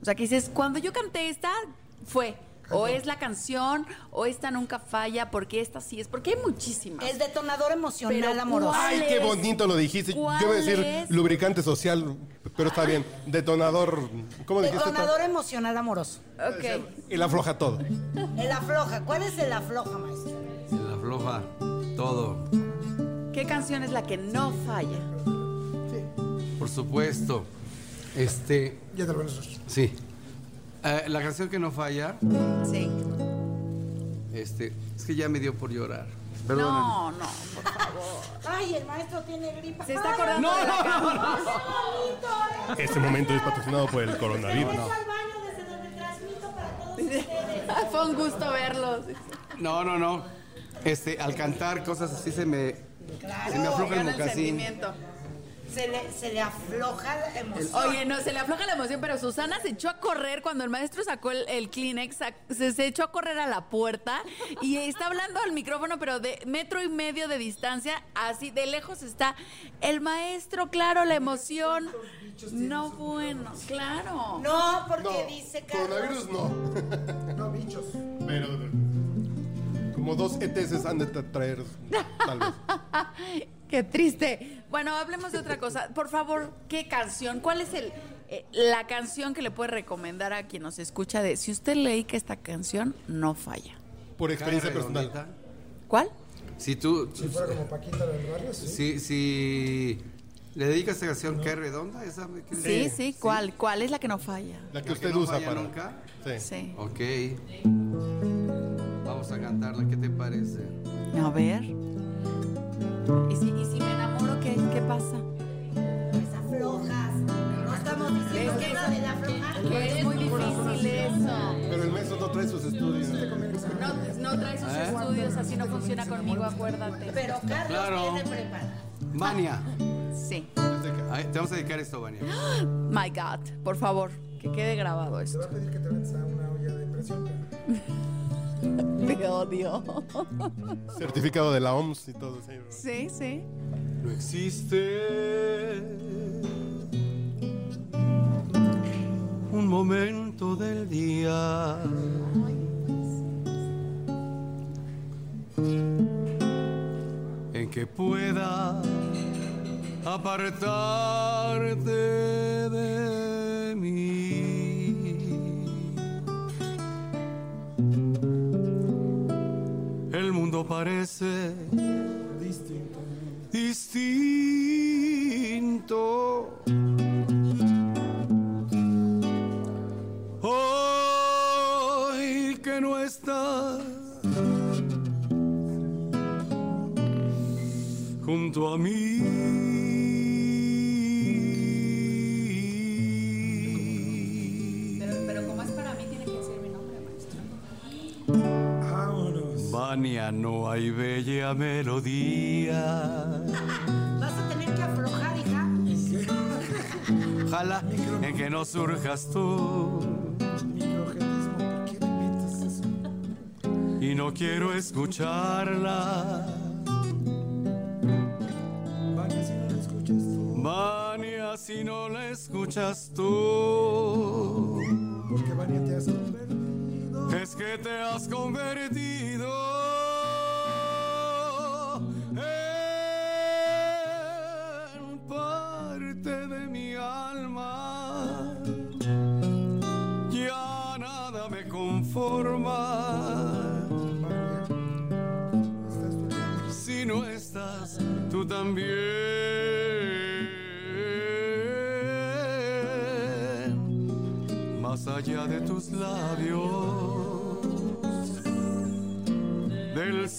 O sea, que dices, cuando yo canté esta, fue. O es la canción, o esta nunca falla, porque esta sí es. Porque hay muchísimas. El detonador emocional Pero amoroso. ¿cuál Ay, qué es? bonito lo dijiste. Yo iba a decir ¿Cuál es? lubricante social, pero está bien. Detonador, ¿cómo dijiste? Detonador emocional amoroso. Ok. Y la afloja todo. El afloja. ¿Cuál es el afloja, maestro? Se la afloja todo. ¿Qué canción es la que no falla? Por supuesto. Este, Ya te lo sí. Eh, la canción que no falla, Sí. este, es que ya me dio por llorar. Perdónenme. No, no, por favor. Ay, el maestro tiene gripa. Se está acordando de la qué bonito, ¿eh? Este momento es patrocinado por el coronavirus. Regreso al baño desde donde transmito para todos ustedes. Fue un gusto verlos. No, no, no. Este, al cantar cosas así se me, se me afloja el el mocasín. sentimiento. Se le, se le afloja la emoción. Oye, no, se le afloja la emoción, pero Susana se echó a correr cuando el maestro sacó el, el Kleenex, se, se echó a correr a la puerta y está hablando al micrófono, pero de metro y medio de distancia, así de lejos está el maestro, claro, la emoción. No, bueno, claro. No, porque No, dice Carlos. coronavirus no. No, bichos. Pero como dos ETS han de tra- traer, tal vez. Qué triste. Bueno, hablemos de otra cosa. Por favor, ¿qué canción? ¿Cuál es el eh, la canción que le puede recomendar a quien nos escucha de si usted leí que esta canción no falla? Por experiencia personal. ¿Cuál? Si tú, Si fuera como Paquita del barrio, sí. si, si le dedicas esta canción, ¿qué redonda? ¿Esa me quieres Sí, sí, ¿cuál? ¿Cuál es la que no falla? La que ¿La usted que no usa falla para. nunca? Sí. Sí. Ok. Vamos a cantarla, ¿qué te parece? A ver. ¿Y si, y si me enamoro, qué, qué pasa? Pues aflojas. No estamos diciendo Es que- nada de la aflojar. Que es muy difícil eso. Pero el maestro no trae sus estudios. No, no trae sus estudios, así no funciona conmigo, acuérdate. Pero Carlos Claro. tiene preparado. Mania. Sí. Ay, te vamos a dedicar esto, Vania. My God, por favor, que quede grabado Te va esto. a pedir que te metas a una olla de presión. Te odio. Certificado de la OMS y todo eso. Sí, sí. No existe un momento del día. En que pueda apartarte de mí. Mundo parece distinto. Hoy que no estás junto a mí. Vania, no hay bella melodía. Vas a tener que aflojar, hija. Ojalá en que no surjas tú. Y no quiero escucharla. Vania, si no lo escuchas tú. Vania, si no la escuchas tú, Porque Vania te has convertido. Que te has convertido en parte de mi alma. Ya nada me conforma. si no estás tú también.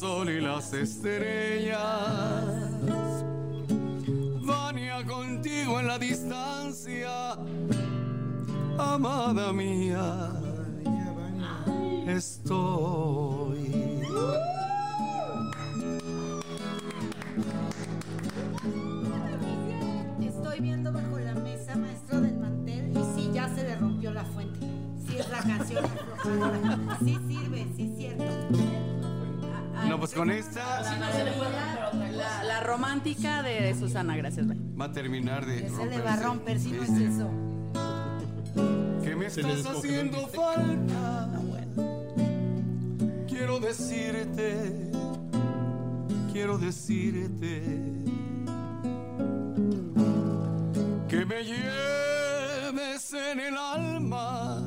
Sol y las estrellas, Vania contigo en la distancia, amada mía, estoy. Estoy viendo bajo la mesa, maestro del mantel, y sí, ya se le rompió la fuente. Sí, es la canción aflojadora. Sí sirve, sí es cierto. No, pues con esta La, la romántica de Susana, gracias, bye. va a terminar de Se le va a romper si no es eso. Que me estás haciendo falta. Quiero decirte, quiero decirte que me lleves en el alma.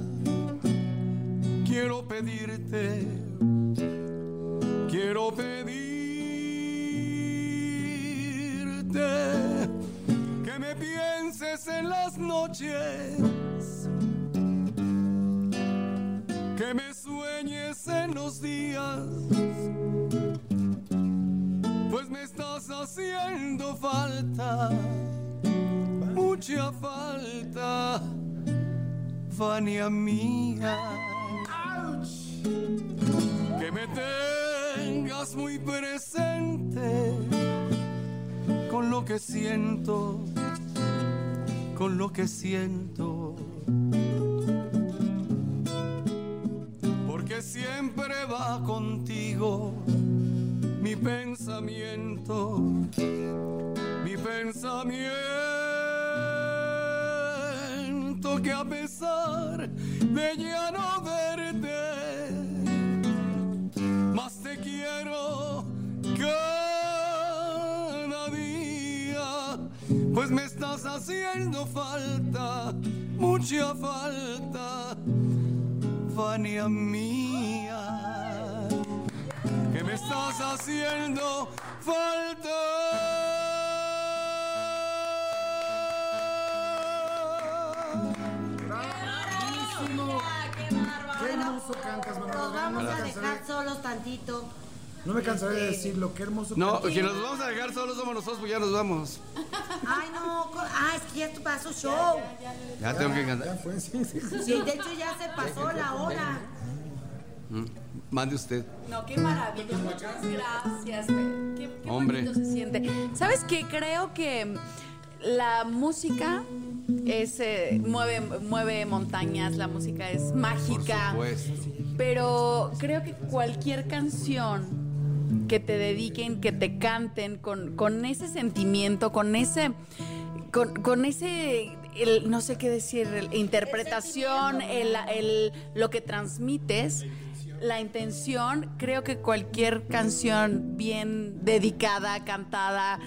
Quiero pedirte, quiero pedirte que me pienses en las noches que me sueñes en los días, pues me estás haciendo falta, mucha falta, Fania mía. Que me tengas muy presente con lo que siento, con lo que siento. porque siempre va contigo mi pensamiento, mi pensamiento que a pesar de ya no cada día, pues me estás haciendo falta, mucha falta. Fania mía, que me estás haciendo falta. Buenísimo. ¡Qué bárbaro! Qué hermoso cantas, Manuel. Los vamos a dejar solos tantito. No me cansaré de decirlo, qué hermoso No, que nos vamos a dejar solos somos nosotros, pues ya nos vamos. Ay, no. Ah, es que ya tu pasó show. Ya tengo que Ya cantar. fue, sí, sí. Sí, de hecho ya se pasó la hora. Mande usted. No, qué maravilla. Muchas gracias. Qué, qué Hombre. bonito se siente. ¿Sabes qué? Creo que la música es, eh, mueve, mueve montañas, la música es mágica. Por supuesto. Pero creo que cualquier canción que te dediquen, que te canten con, con ese sentimiento, con ese, con, con ese el, no sé qué decir, el- interpretación, el, el- lo que transmites, la intención, creo que cualquier canción bien dedicada, cantada,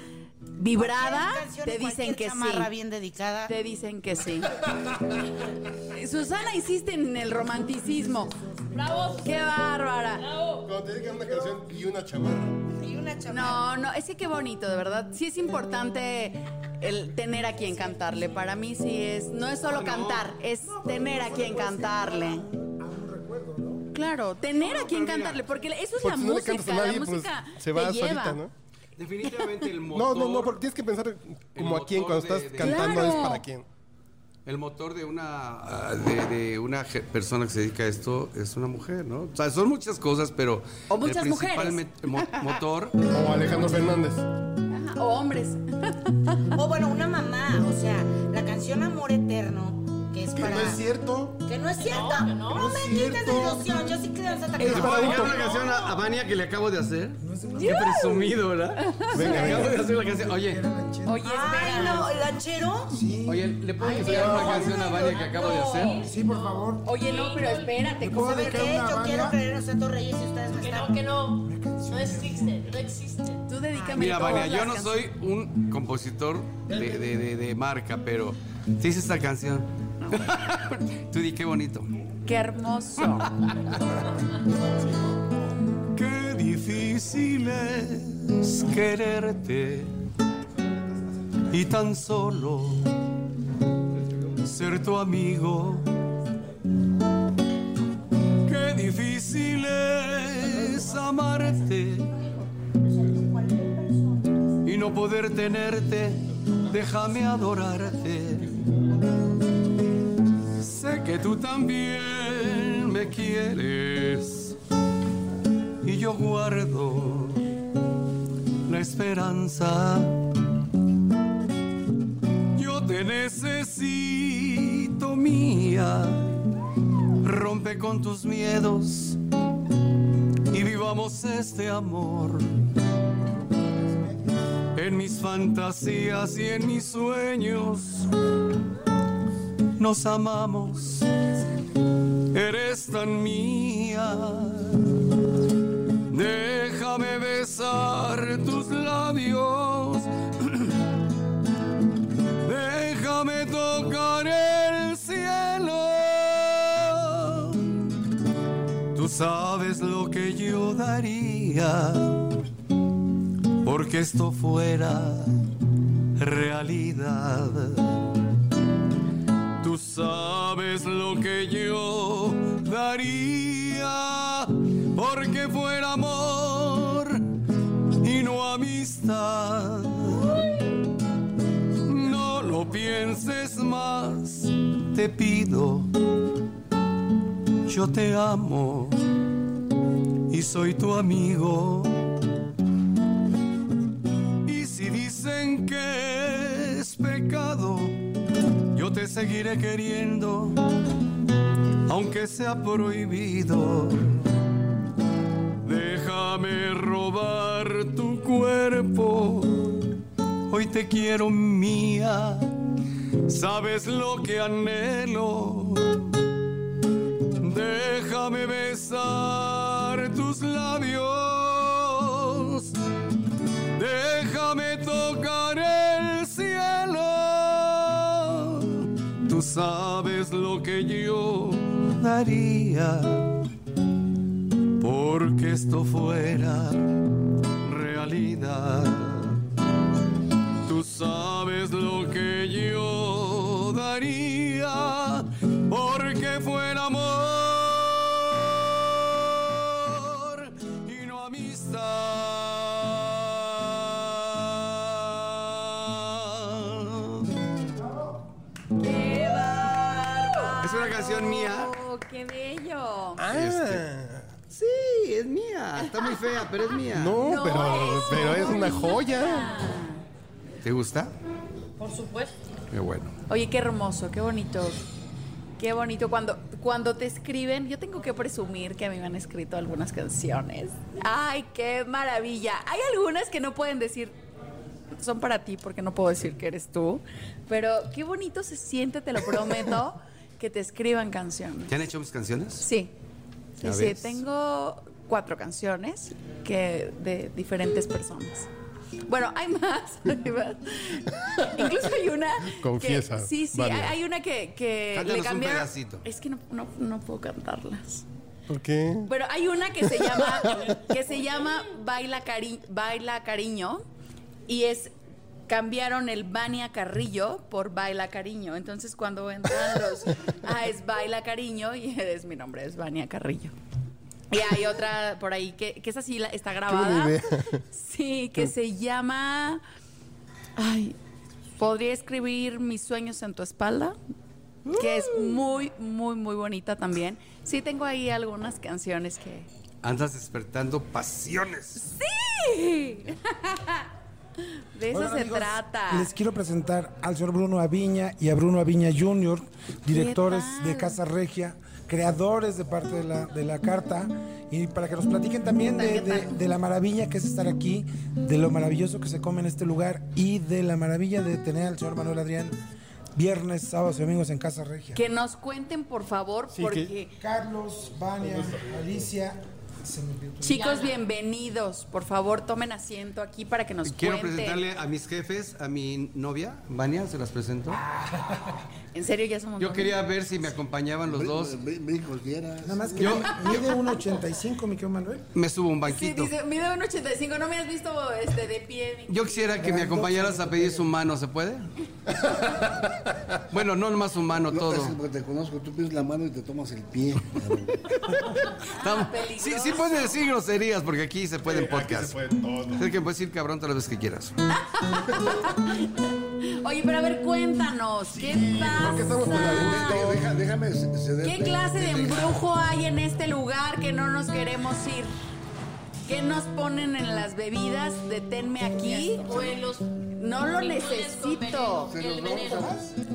vibrada, te dicen que sí. bien dedicada. Te dicen que sí. Susana insiste en el romanticismo. ¡Bravo! ¡Qué bárbara! Cuando te dedican una canción y una chamarra. Y una chamarra. No, no, es que qué bonito, de verdad. Sí es importante el tener a quien cantarle. Para mí sí es, no es solo cantar, es tener a quien cantarle. Claro, tener a quien cantarle, porque eso es Porque la si no le música, cantas a nadie, la pues música se va te lleva. solita, ¿no? Definitivamente el No, motor. no, no, porque tienes que pensar como a quién cuando de- estás de- cantando Claro. es para quién. El motor de una de, de una persona que se dedica a esto es una mujer, ¿no? O sea, son muchas cosas, pero O el muchas principal mujeres. mo- motor O Alejandro Fernández. Ajá, O hombres. O bueno, una mamá, o sea, la canción Amor Eterno, que es Que para... no es cierto. Que no es cierto. que no. No, No me es quites de ilusión. Yo sí creo en Santa Es Claus. para ¿Puedo un dedicar una canción a, a Vania que le acabo de hacer? Qué presumido, ¿verdad? Venga, Acabo de hacer la canción. Oye, Oye, Ay, espera. no, ¿el lanchero? oye, ¿le puedo dedicar una canción a Vania que acabo de hacer? Sí, por favor. Oye, no, pero espérate. ¿cómo? dedicar ¿Qué? Yo quiero creer en los Santos Reyes y ustedes me Que están... no, que no. No existe, no existe. Tú dedícame Mira, Vania, yo no canciones. soy un compositor de, de- de- de marca, pero sí hice esta canción. Tú di qué bonito. Qué hermoso. Qué difícil es quererte y tan solo ser tu amigo. Qué difícil es amarte y no poder tenerte. Déjame adorarte. Sé que tú también me quieres y yo guardo la esperanza. Yo te necesito mía, rompe con tus miedos y vivamos este amor. En mis fantasías y en mis sueños nos amamos, eres tan mía. Déjame besar tus labios. Déjame tocar el cielo. Tú sabes lo que yo daría porque esto fuera realidad. Sabes lo que yo daría porque fuera amor y no amistad. No lo pienses más, te pido. Yo te amo y soy tu amigo. Y si dicen que es pecado, te seguiré queriendo, aunque sea prohibido. Déjame robar tu cuerpo, hoy te quiero mía, sabes lo que anhelo. Déjame besar tus labios. Déjame tocar sabes lo que yo daría porque esto fuera realidad. Tú sabes lo que yo daría porque fuera amor es mía. Está muy fea, pero es mía. no, No, pero, es pero es una joya. ¿Te gusta? Por supuesto. Qué bueno. Oye, qué hermoso, qué bonito. Qué bonito. Cuando, cuando te escriben, yo tengo que presumir que a mí me han escrito algunas canciones. ¡Ay, qué maravilla! Hay algunas que no pueden decir son para ti porque no puedo decir que eres tú. Pero qué bonito se siente, te lo prometo, que te escriban canciones. ¿Te han hecho mis canciones? Sí. Sí, Ya sí. ves. Tengo cuatro canciones que de diferentes personas. Bueno, hay más. hay más. Incluso hay una. que- Confiesa, sí, sí. Vania. Hay, una que, que le un cambiaron. pedacito. Es que no, no, no puedo cantarlas. ¿Por qué? Pero hay una que se llama que se llama Baila Cari- Baila Cariño y es cambiaron el Vania Carrillo por Baila Cariño. Entonces cuando entran los ah es Baila Cariño y es mi nombre es Vania Carrillo. Y hay otra por ahí que, que esa sí la- está buena grabada. idea. Sí, que se llama Ay, podría escribir mis sueños en tu espalda, que es muy muy muy bonita también. Sí tengo ahí algunas canciones que Andas despertando pasiones. ¡Sí! De eso se amigos, trata. Les quiero presentar al señor Bruno Aviña y a Bruno Aviña Jr., directores de Casa Regia, creadores de parte de la, de la carta, y para que nos platiquen también de, de- de la maravilla que es estar aquí, de lo maravilloso que se come en este lugar y de la maravilla de tener al señor Manuel Adrián viernes, sábados y domingos en Casa Regia. Que nos cuenten, por favor, Sí, porque Carlos, Vania, Alicia, se me olvidó tu- chicos, bienvenidos. Por favor, tomen asiento aquí para que nos Quiero cuenten. presentarle a mis jefes, a mi novia, Vania, se las presento. En serio, ya somos Yo quería ver si me acompañaban los dos. Nada más que Yo- mide 1.85, mi querido Manuel. Me subo un Sí, banquito. dice, mide un 85, no me has visto este, de pie. Yo quisiera que me acompañaras a pedir su mano, ¿se puede? Bueno, no nomás su mano, todo. porque te conozco, tú pides la mano y te tomas el pie. Estamos- peligroso. Sí, sí puedes decir groserías porque aquí se puede en Aquí podcast. se puede todo. Es que puedes decir cabrón todas las veces que quieras. Oye, pero a ver, cuéntanos, ¿qué porque estamos con la pasa? Deja- deja- déjame ceder. ¿Qué clase de embrujo hay en este lugar que no nos queremos ir? ¿Qué nos ponen en las bebidas? Deténme aquí. O en los No lo necesito. el veneno.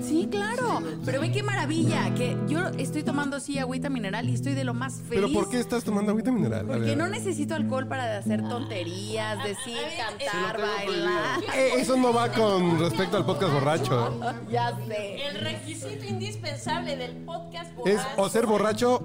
Sí, claro. Pero ve qué maravilla. Que yo estoy tomando sí agüita mineral y estoy de lo más feliz. ¿Pero por qué estás tomando agüita mineral? Porque no necesito alcohol para hacer tonterías, decir, cantar, bailar. Eh, eso no va con respecto al podcast borracho. Ya sé. El requisito indispensable del podcast Es borracho. o ser borracho,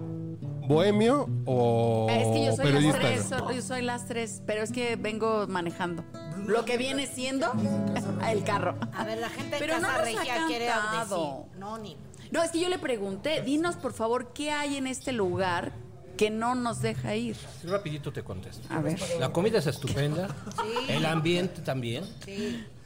bohemio o Es que yo soy periodista. las tres, so- yo soy las tres, pero es que vengo manejando. Lo que viene siendo el carro. A ver, la gente de Pero no Casa nos ha Regia quiere cantado. decir. No, ni. No, es que yo le pregunté, dinos por favor qué hay en este lugar que no nos deja ir. Rapidito te contesto. A ver. La comida es estupenda, el ambiente también,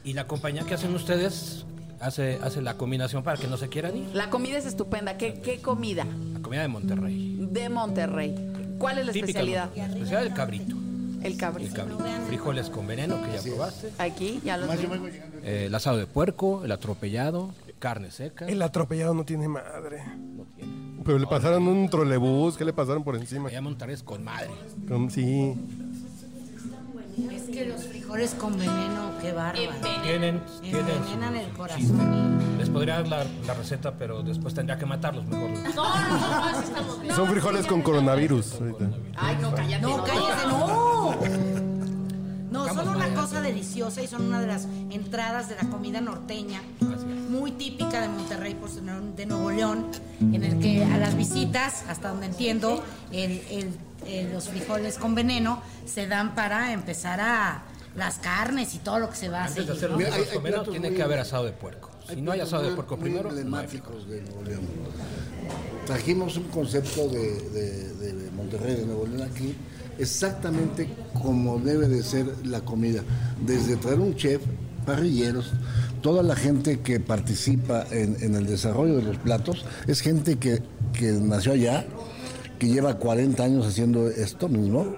y la compañía que hacen ustedes hace, hace la combinación para que no se quieran ir. La comida es estupenda. ¿Qué, qué comida? La comida de Monterrey. De Monterrey. ¿Cuál es la Típica, especialidad? La especialidad del cabrito. El El cabrito. cabrito. Frijoles con veneno que ya probaste. Aquí, ya lo tengo. eh, el asado de puerco, el atropellado, carne seca. El atropellado no tiene madre. No tiene. Pero le pasaron un trolebús, ¿qué le pasaron por encima? Allá Monterrey es con madre. Con- sí. Es que los frijoles con veneno, qué bárbaro. Tienen, tienen Envenenan el corazón. Les podría dar la, la receta, pero después tendría que matarlos mejor. No, no, no, así estamos bien. Son frijoles con coronavirus. ahorita. Ay, no, cállate. No, cállate, no. No, son una cosa deliciosa y son una de las entradas de la comida norteña, muy típica de Monterrey, pues, de Nuevo León, en el que a las visitas, hasta donde entiendo, el- el- el- los frijoles con veneno se dan para empezar a las carnes y todo lo que se va a Antes hacer los ¿no? Mira, hay- frijoles hay con veneno, platos tiene muy- que haber asado de puerco. Si no hay asado de puerco primero, no hay emblemáticos de Nuevo León. Trajimos un concepto de, de- de Monterrey, de Nuevo León aquí, exactamente como debe de ser la comida. Desde traer un chef, parrilleros, toda la gente que participa en, en el desarrollo de los platos, es gente que, que nació allá, que lleva 40 años haciendo esto mismo,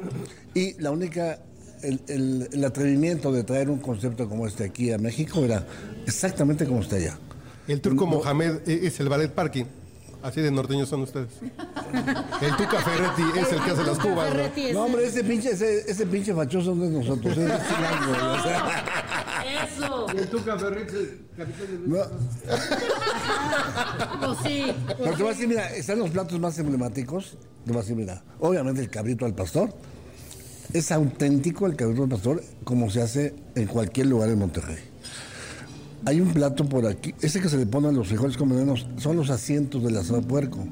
y la única el, el- el atrevimiento de traer un concepto como este aquí a México era exactamente como está allá. El turco No. Mohamed eh, es el ballet parking. Así de norteños son ustedes. El Tuca Ferretti es el que hace las cubas. ¿no? Ferretti No, hombre, ese pinche, ese, ese pinche fachoso no es nosotros, es chilango, o sea, Eso. no. Pues sí. Pero te voy a decir, mira, están los platos más emblemáticos. Te voy a decir, mira, obviamente el cabrito al pastor, es auténtico el cabrito al pastor como se hace en cualquier lugar en Monterrey. Hay un plato por aquí, ese que se le ponen los frijoles con son los asientos del asado de puerco.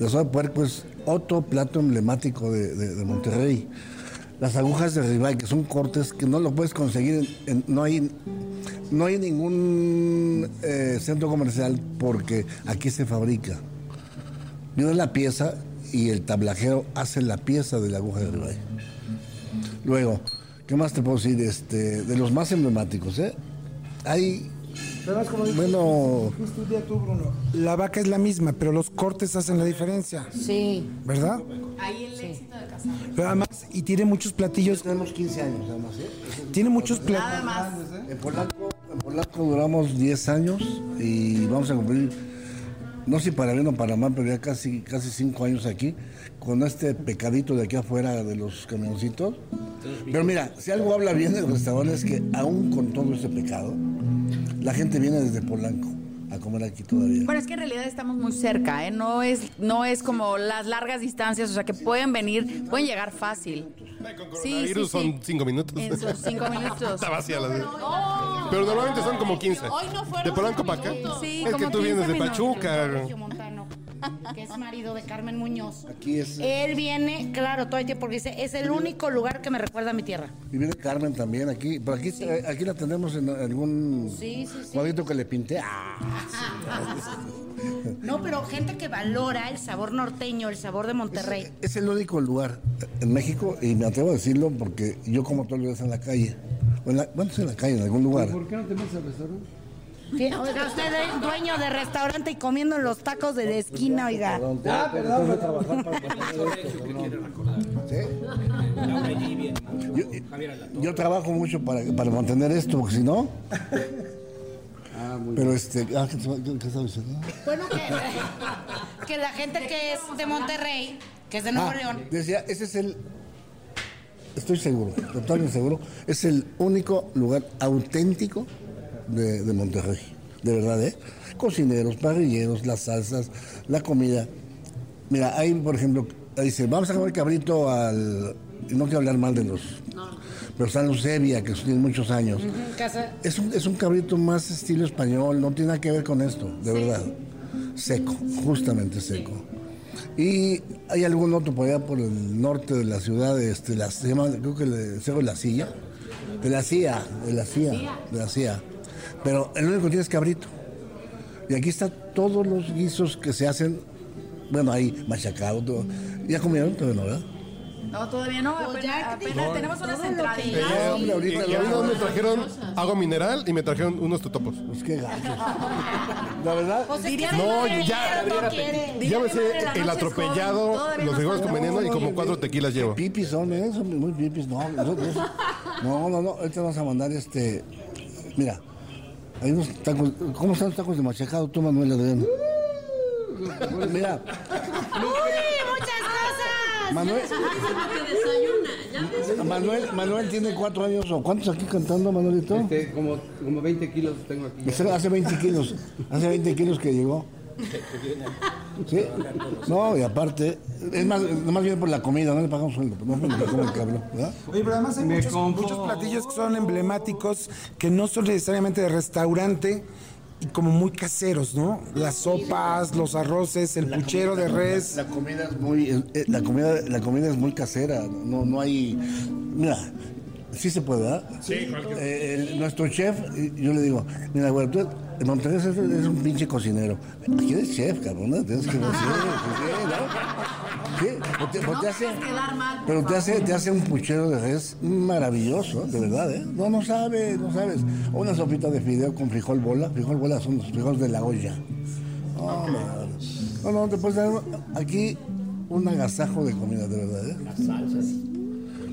El asado de puerco es otro plato emblemático de, Monterrey. Las agujas de ribeye, que son cortes que no lo puedes conseguir, en- no hay no hay ningún eh, centro comercial porque aquí se fabrica. Viene la pieza y el tablajero hace la pieza de la aguja de ribeye. Luego, ¿qué más te puedo decir? Este, de los más emblemáticos, ¿eh? Hay, bueno, dijiste un día tú, Bruno, la vaca es la misma, pero los cortes hacen la diferencia, Sí. ¿verdad? Ahí el éxito de Casandra. Pero además, y tiene muchos platillos, tenemos 15 años además, ¿eh? tiene muchos Nada platillos. más. En Polanco, en Polanco duramos 10 años y vamos a cumplir, no sé si para bien o para mal, pero ya casi, casi 5 años aquí, con este pecadito de aquí afuera de los camioncitos. Pero mira, si algo habla bien del restaurante es que aún con todo ese pecado, la gente viene desde Polanco a comer aquí todavía. Bueno, es que en realidad estamos muy cerca, ¿eh? No es, no es como las largas distancias, o sea que pueden venir, pueden llegar fácil. Con Sí, coronavirus sí, sí. son 5 minutos. En sus cinco minutos. Está vacía la Pero normalmente son como 15. Hoy no fueron De Polanco cinco para acá. Sí, es que tú vienes 15 de minutos. Pachuca. Que es marido de Carmen Muñoz. Aquí es, Él viene, claro, todo el tiempo porque dice, es el único lugar que me recuerda a mi tierra. y viene Carmen también aquí, pero aquí, eh, aquí la tenemos en algún Sí, sí, sí. cuadrito que le pinté. Ah, No, pero gente que valora el sabor norteño, el sabor de Monterrey. Es el único lugar en México, y me atrevo a decirlo porque yo como todos los días en la calle. O en la- bueno, sí, en la calle, en algún lugar. qué no te metes al restaurante? Oiga, usted es dueño de restaurante y comiendo en los tacos de la esquina, oiga. Ah, perdón. Tengo que trabajar para. Yo, yo trabajo mucho para, para mantener esto, porque si no. Pero este. Ah, ¿qué, qué- qué estaba diciendo? Bueno, que, que la gente que es de Monterrey, que es de Nuevo Ah, León, decía, ese es el. Estoy seguro, totalmente seguro. Es el único lugar auténtico de, de Monterrey. De verdad, ¿eh? Cocineros, parrilleros, las salsas, la comida. Mira, hay, por ejemplo, dice, vamos a comer cabrito al. No quiero hablar mal de los. Pero San Lucevia, que tiene muchos años. casa, Es un, es un cabrito más estilo español, no tiene nada que ver con esto, de verdad. Seco, justamente seco. Y hay algún otro por allá por el norte de la ciudad, este, la, se llama, creo que el Cerro de la Silla, de la CIA, de la CIA, de la CIA. Pero el único que tiene es cabrito. Y aquí están todos los guisos que se hacen, bueno, ahí machacado, todo. ¿Ya comieron? Todavía no, ¿verdad? No, todavía no, apenas, ya, apenas tenemos unas entraditas. Eh, hombre, ahorita y ya- me trajeron agua mineral y me trajeron unos totopos. Pues qué gachos. La verdad, Pues es que Diría No, ya-. Diría Ya me sé el atropellado, los frijoles con veneno y como cuatro tequilas llevo. Pipis son, ¿eh? Son muy pipis. No, no, no, no. Ahorita vamos a mandar este. Mira, hay unos tacos. ¿Cómo están los tacos de machacado tú, Manuel Adrián? Mira, ¡Uy, muchas cosas! Manuel, que desayuna. Ya Manuel, Manuel tiene cuatro años. ¿O cuántos aquí cantando, Manuelito? Este, como, como 20 kilos tengo aquí. Hace- Hace 20 kilos. Hace 20 kilos que llegó. ¿Sí? No, y aparte, es más, nomás viene por la comida, no le pagamos sueldo, no que come el cabrón, ¿verdad? Oye, pero además hay muchos, muchos platillos que son emblemáticos, que no son necesariamente de restaurante y como muy caseros, ¿no? Las sopas, los arroces, el puchero de res. La comida es muy, eh, eh, la comida, la comida es muy casera, no, no hay, mira, sí se puede, ¿verdad? Sí, nuestro chef, eh, yo le digo, mira, güey, tú eres, eres un pinche cocinero. Aquí eres chef, cabrón, ¿no? Tienes que decir, ¿no? Sí, o te, o te hace, quedar mal, por pero te hace, te hace un puchero de res maravilloso, de verdad, ¿eh? No, no sabes, no sabes. O una sopita de fideo con frijol bola, frijol bola son los frijoles de la olla. No, no, no, no, te puedes dar aquí un agasajo de comida, de verdad, ¿eh? Las salsas.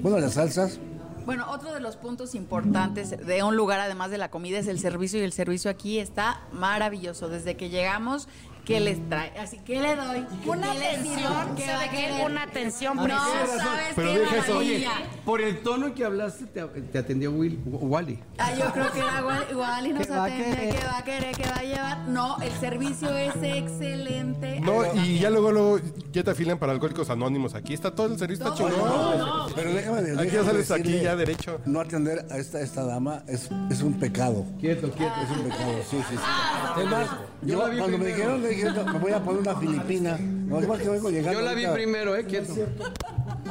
Bueno, las salsas, Bueno, otro de los puntos importantes de un lugar, además de la comida, es el servicio y el servicio aquí está maravilloso. Desde que llegamos, ¿Qué les trae? Así, ¿qué le doy? Una ¿Qué le atención, querer? Una atención No, preciosa. ¿sabes Pero qué eso, Oye, por el tono en que hablaste, te, te atendió Will, Wally. Ah, yo creo que era igual, igual y nos ¿Qué va a atende, que va a querer, que va a llevar. No, el servicio es excelente. No, y ya luego, luego ya te afilan para alcohólicos anónimos. Aquí está todo el servicio, está chingón. Pero déjame, Aquí ya sales aquí decirle, ya derecho. No atender a esta, esta dama es, es un pecado. Quieto, quieto. Es un pecado, sí, sí, sí. Es más, Yo, cuando me dijeron, le dije, "No, me voy a poner una filipina. No, es más que vengo llegando. Yo la vi ahorita. primero, eh, quieto.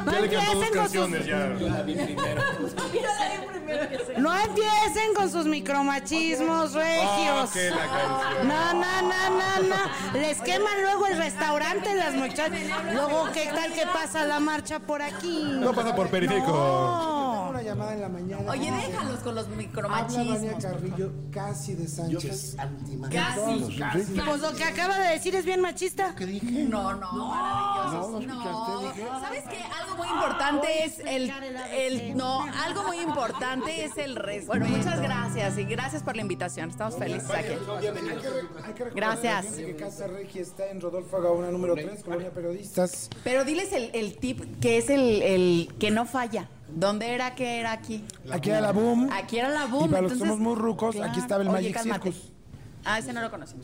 No Ya le cantó dos empiecen, con sus, canciones, ya. no empiecen con sus micromachismos regios. que la canción. No, no, no, no, no. Les queman luego el restaurante las muchachas. Luego, ¿qué tal que pasa la marcha por aquí? No pasa por periférico. No. Llamada en la mañana. Oye, déjalos con los Habla Vania micromachismos. Carrillo casi de Sánchez. Casi, casi. Pues lo que acaba de decir es bien machista. No, no, maravilloso. No, ¿Sabes qué? Algo muy importante es el, el. No, algo muy importante es el resto. Bueno, muchas gracias y gracias por la invitación. Estamos felices aquí. Hay que recordar Gracias. Que Casa Regia está en Rodolfo Gaona número 3, Colonia Periodistas. Pero diles el, el tip que es el, el que no falla. ¿Dónde era que era aquí? Aquí era la Boom. Aquí era la boom. Y para los que entonces- somos muy rucos, aquí estaba el Oye, Magic cálmate. Circus. Ah, ese no lo conocí.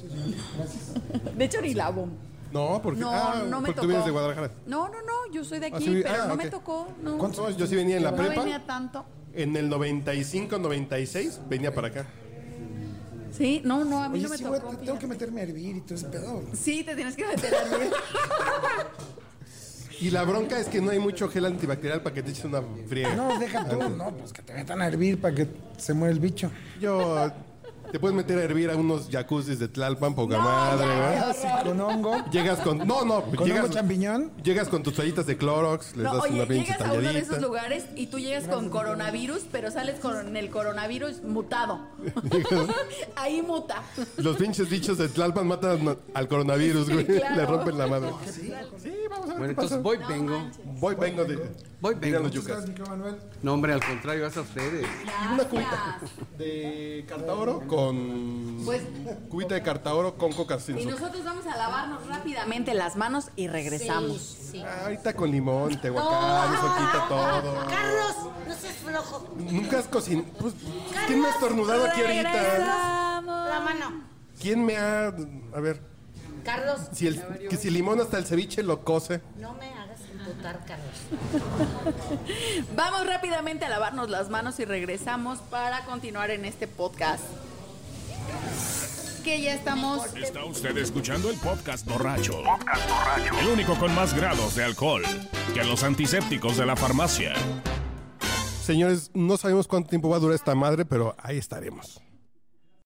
De hecho, ni la boom. No, porque, No, ah, no me porque tocó. tú vienes de Guadalajara. No, no, no, yo soy de aquí, Ah, sí, pero ah, no ok. me tocó. No, No, yo sí venía en la no prepa. venía tanto. En el 95, 96, venía para acá. Sí, no, no, a mí Oye, no me sí, güey, tocó. te- tengo que meterme a hervir y todo ese pedo. Sí, te tienes que meter a mí. Y la bronca es que no hay mucho gel antibacterial para que te eches una friega. No, deja tú. No, pues que te metan a hervir para que se muera el bicho. Yo... Te puedes meter a hervir a unos jacuzzis de Tlalpan, poca madre, ¿verdad? Con hongo. Llegas con... No, no. ¿Con llegas, hongo champiñón? Llegas con tus toallitas de Clorox, les No, das oye, una pinche llegas a uno de esos talladita. lugares y tú llegas con coronavirus, pero sales con el coronavirus mutado. Ahí muta. Los pinches bichos de Tlalpan matan al coronavirus, güey. claro. Le rompen la madre. Bueno, entonces voy, vengo. Voy, vengo de... Voy, vengo. los yucas. Manuel? No, hombre, al contrario, es a ustedes. Una cubita de cartaoro con... Pues- Cubita de cartaoro con coca sin Y azúcar. nosotros vamos a lavarnos rápidamente las manos y regresamos. Sí. Ah, ahorita con limón, tehuacán, eso quita todo. Carlos, no seas flojo. Nunca has cocinado. Pues, ¿Quién me ha estornudado aquí ahorita? Regresamos. La mano. ¿Quién me ha.? A ver, Carlos, si el, que si limón hasta el ceviche lo cose. no me hagas imputar, Carlos. Vamos rápidamente a lavarnos las manos y regresamos para continuar en este podcast. Que ya estamos. Está usted escuchando el podcast borracho. El único con más grados de alcohol que los antisépticos de la farmacia. Señores, no sabemos cuánto tiempo va a durar esta madre, pero ahí estaremos.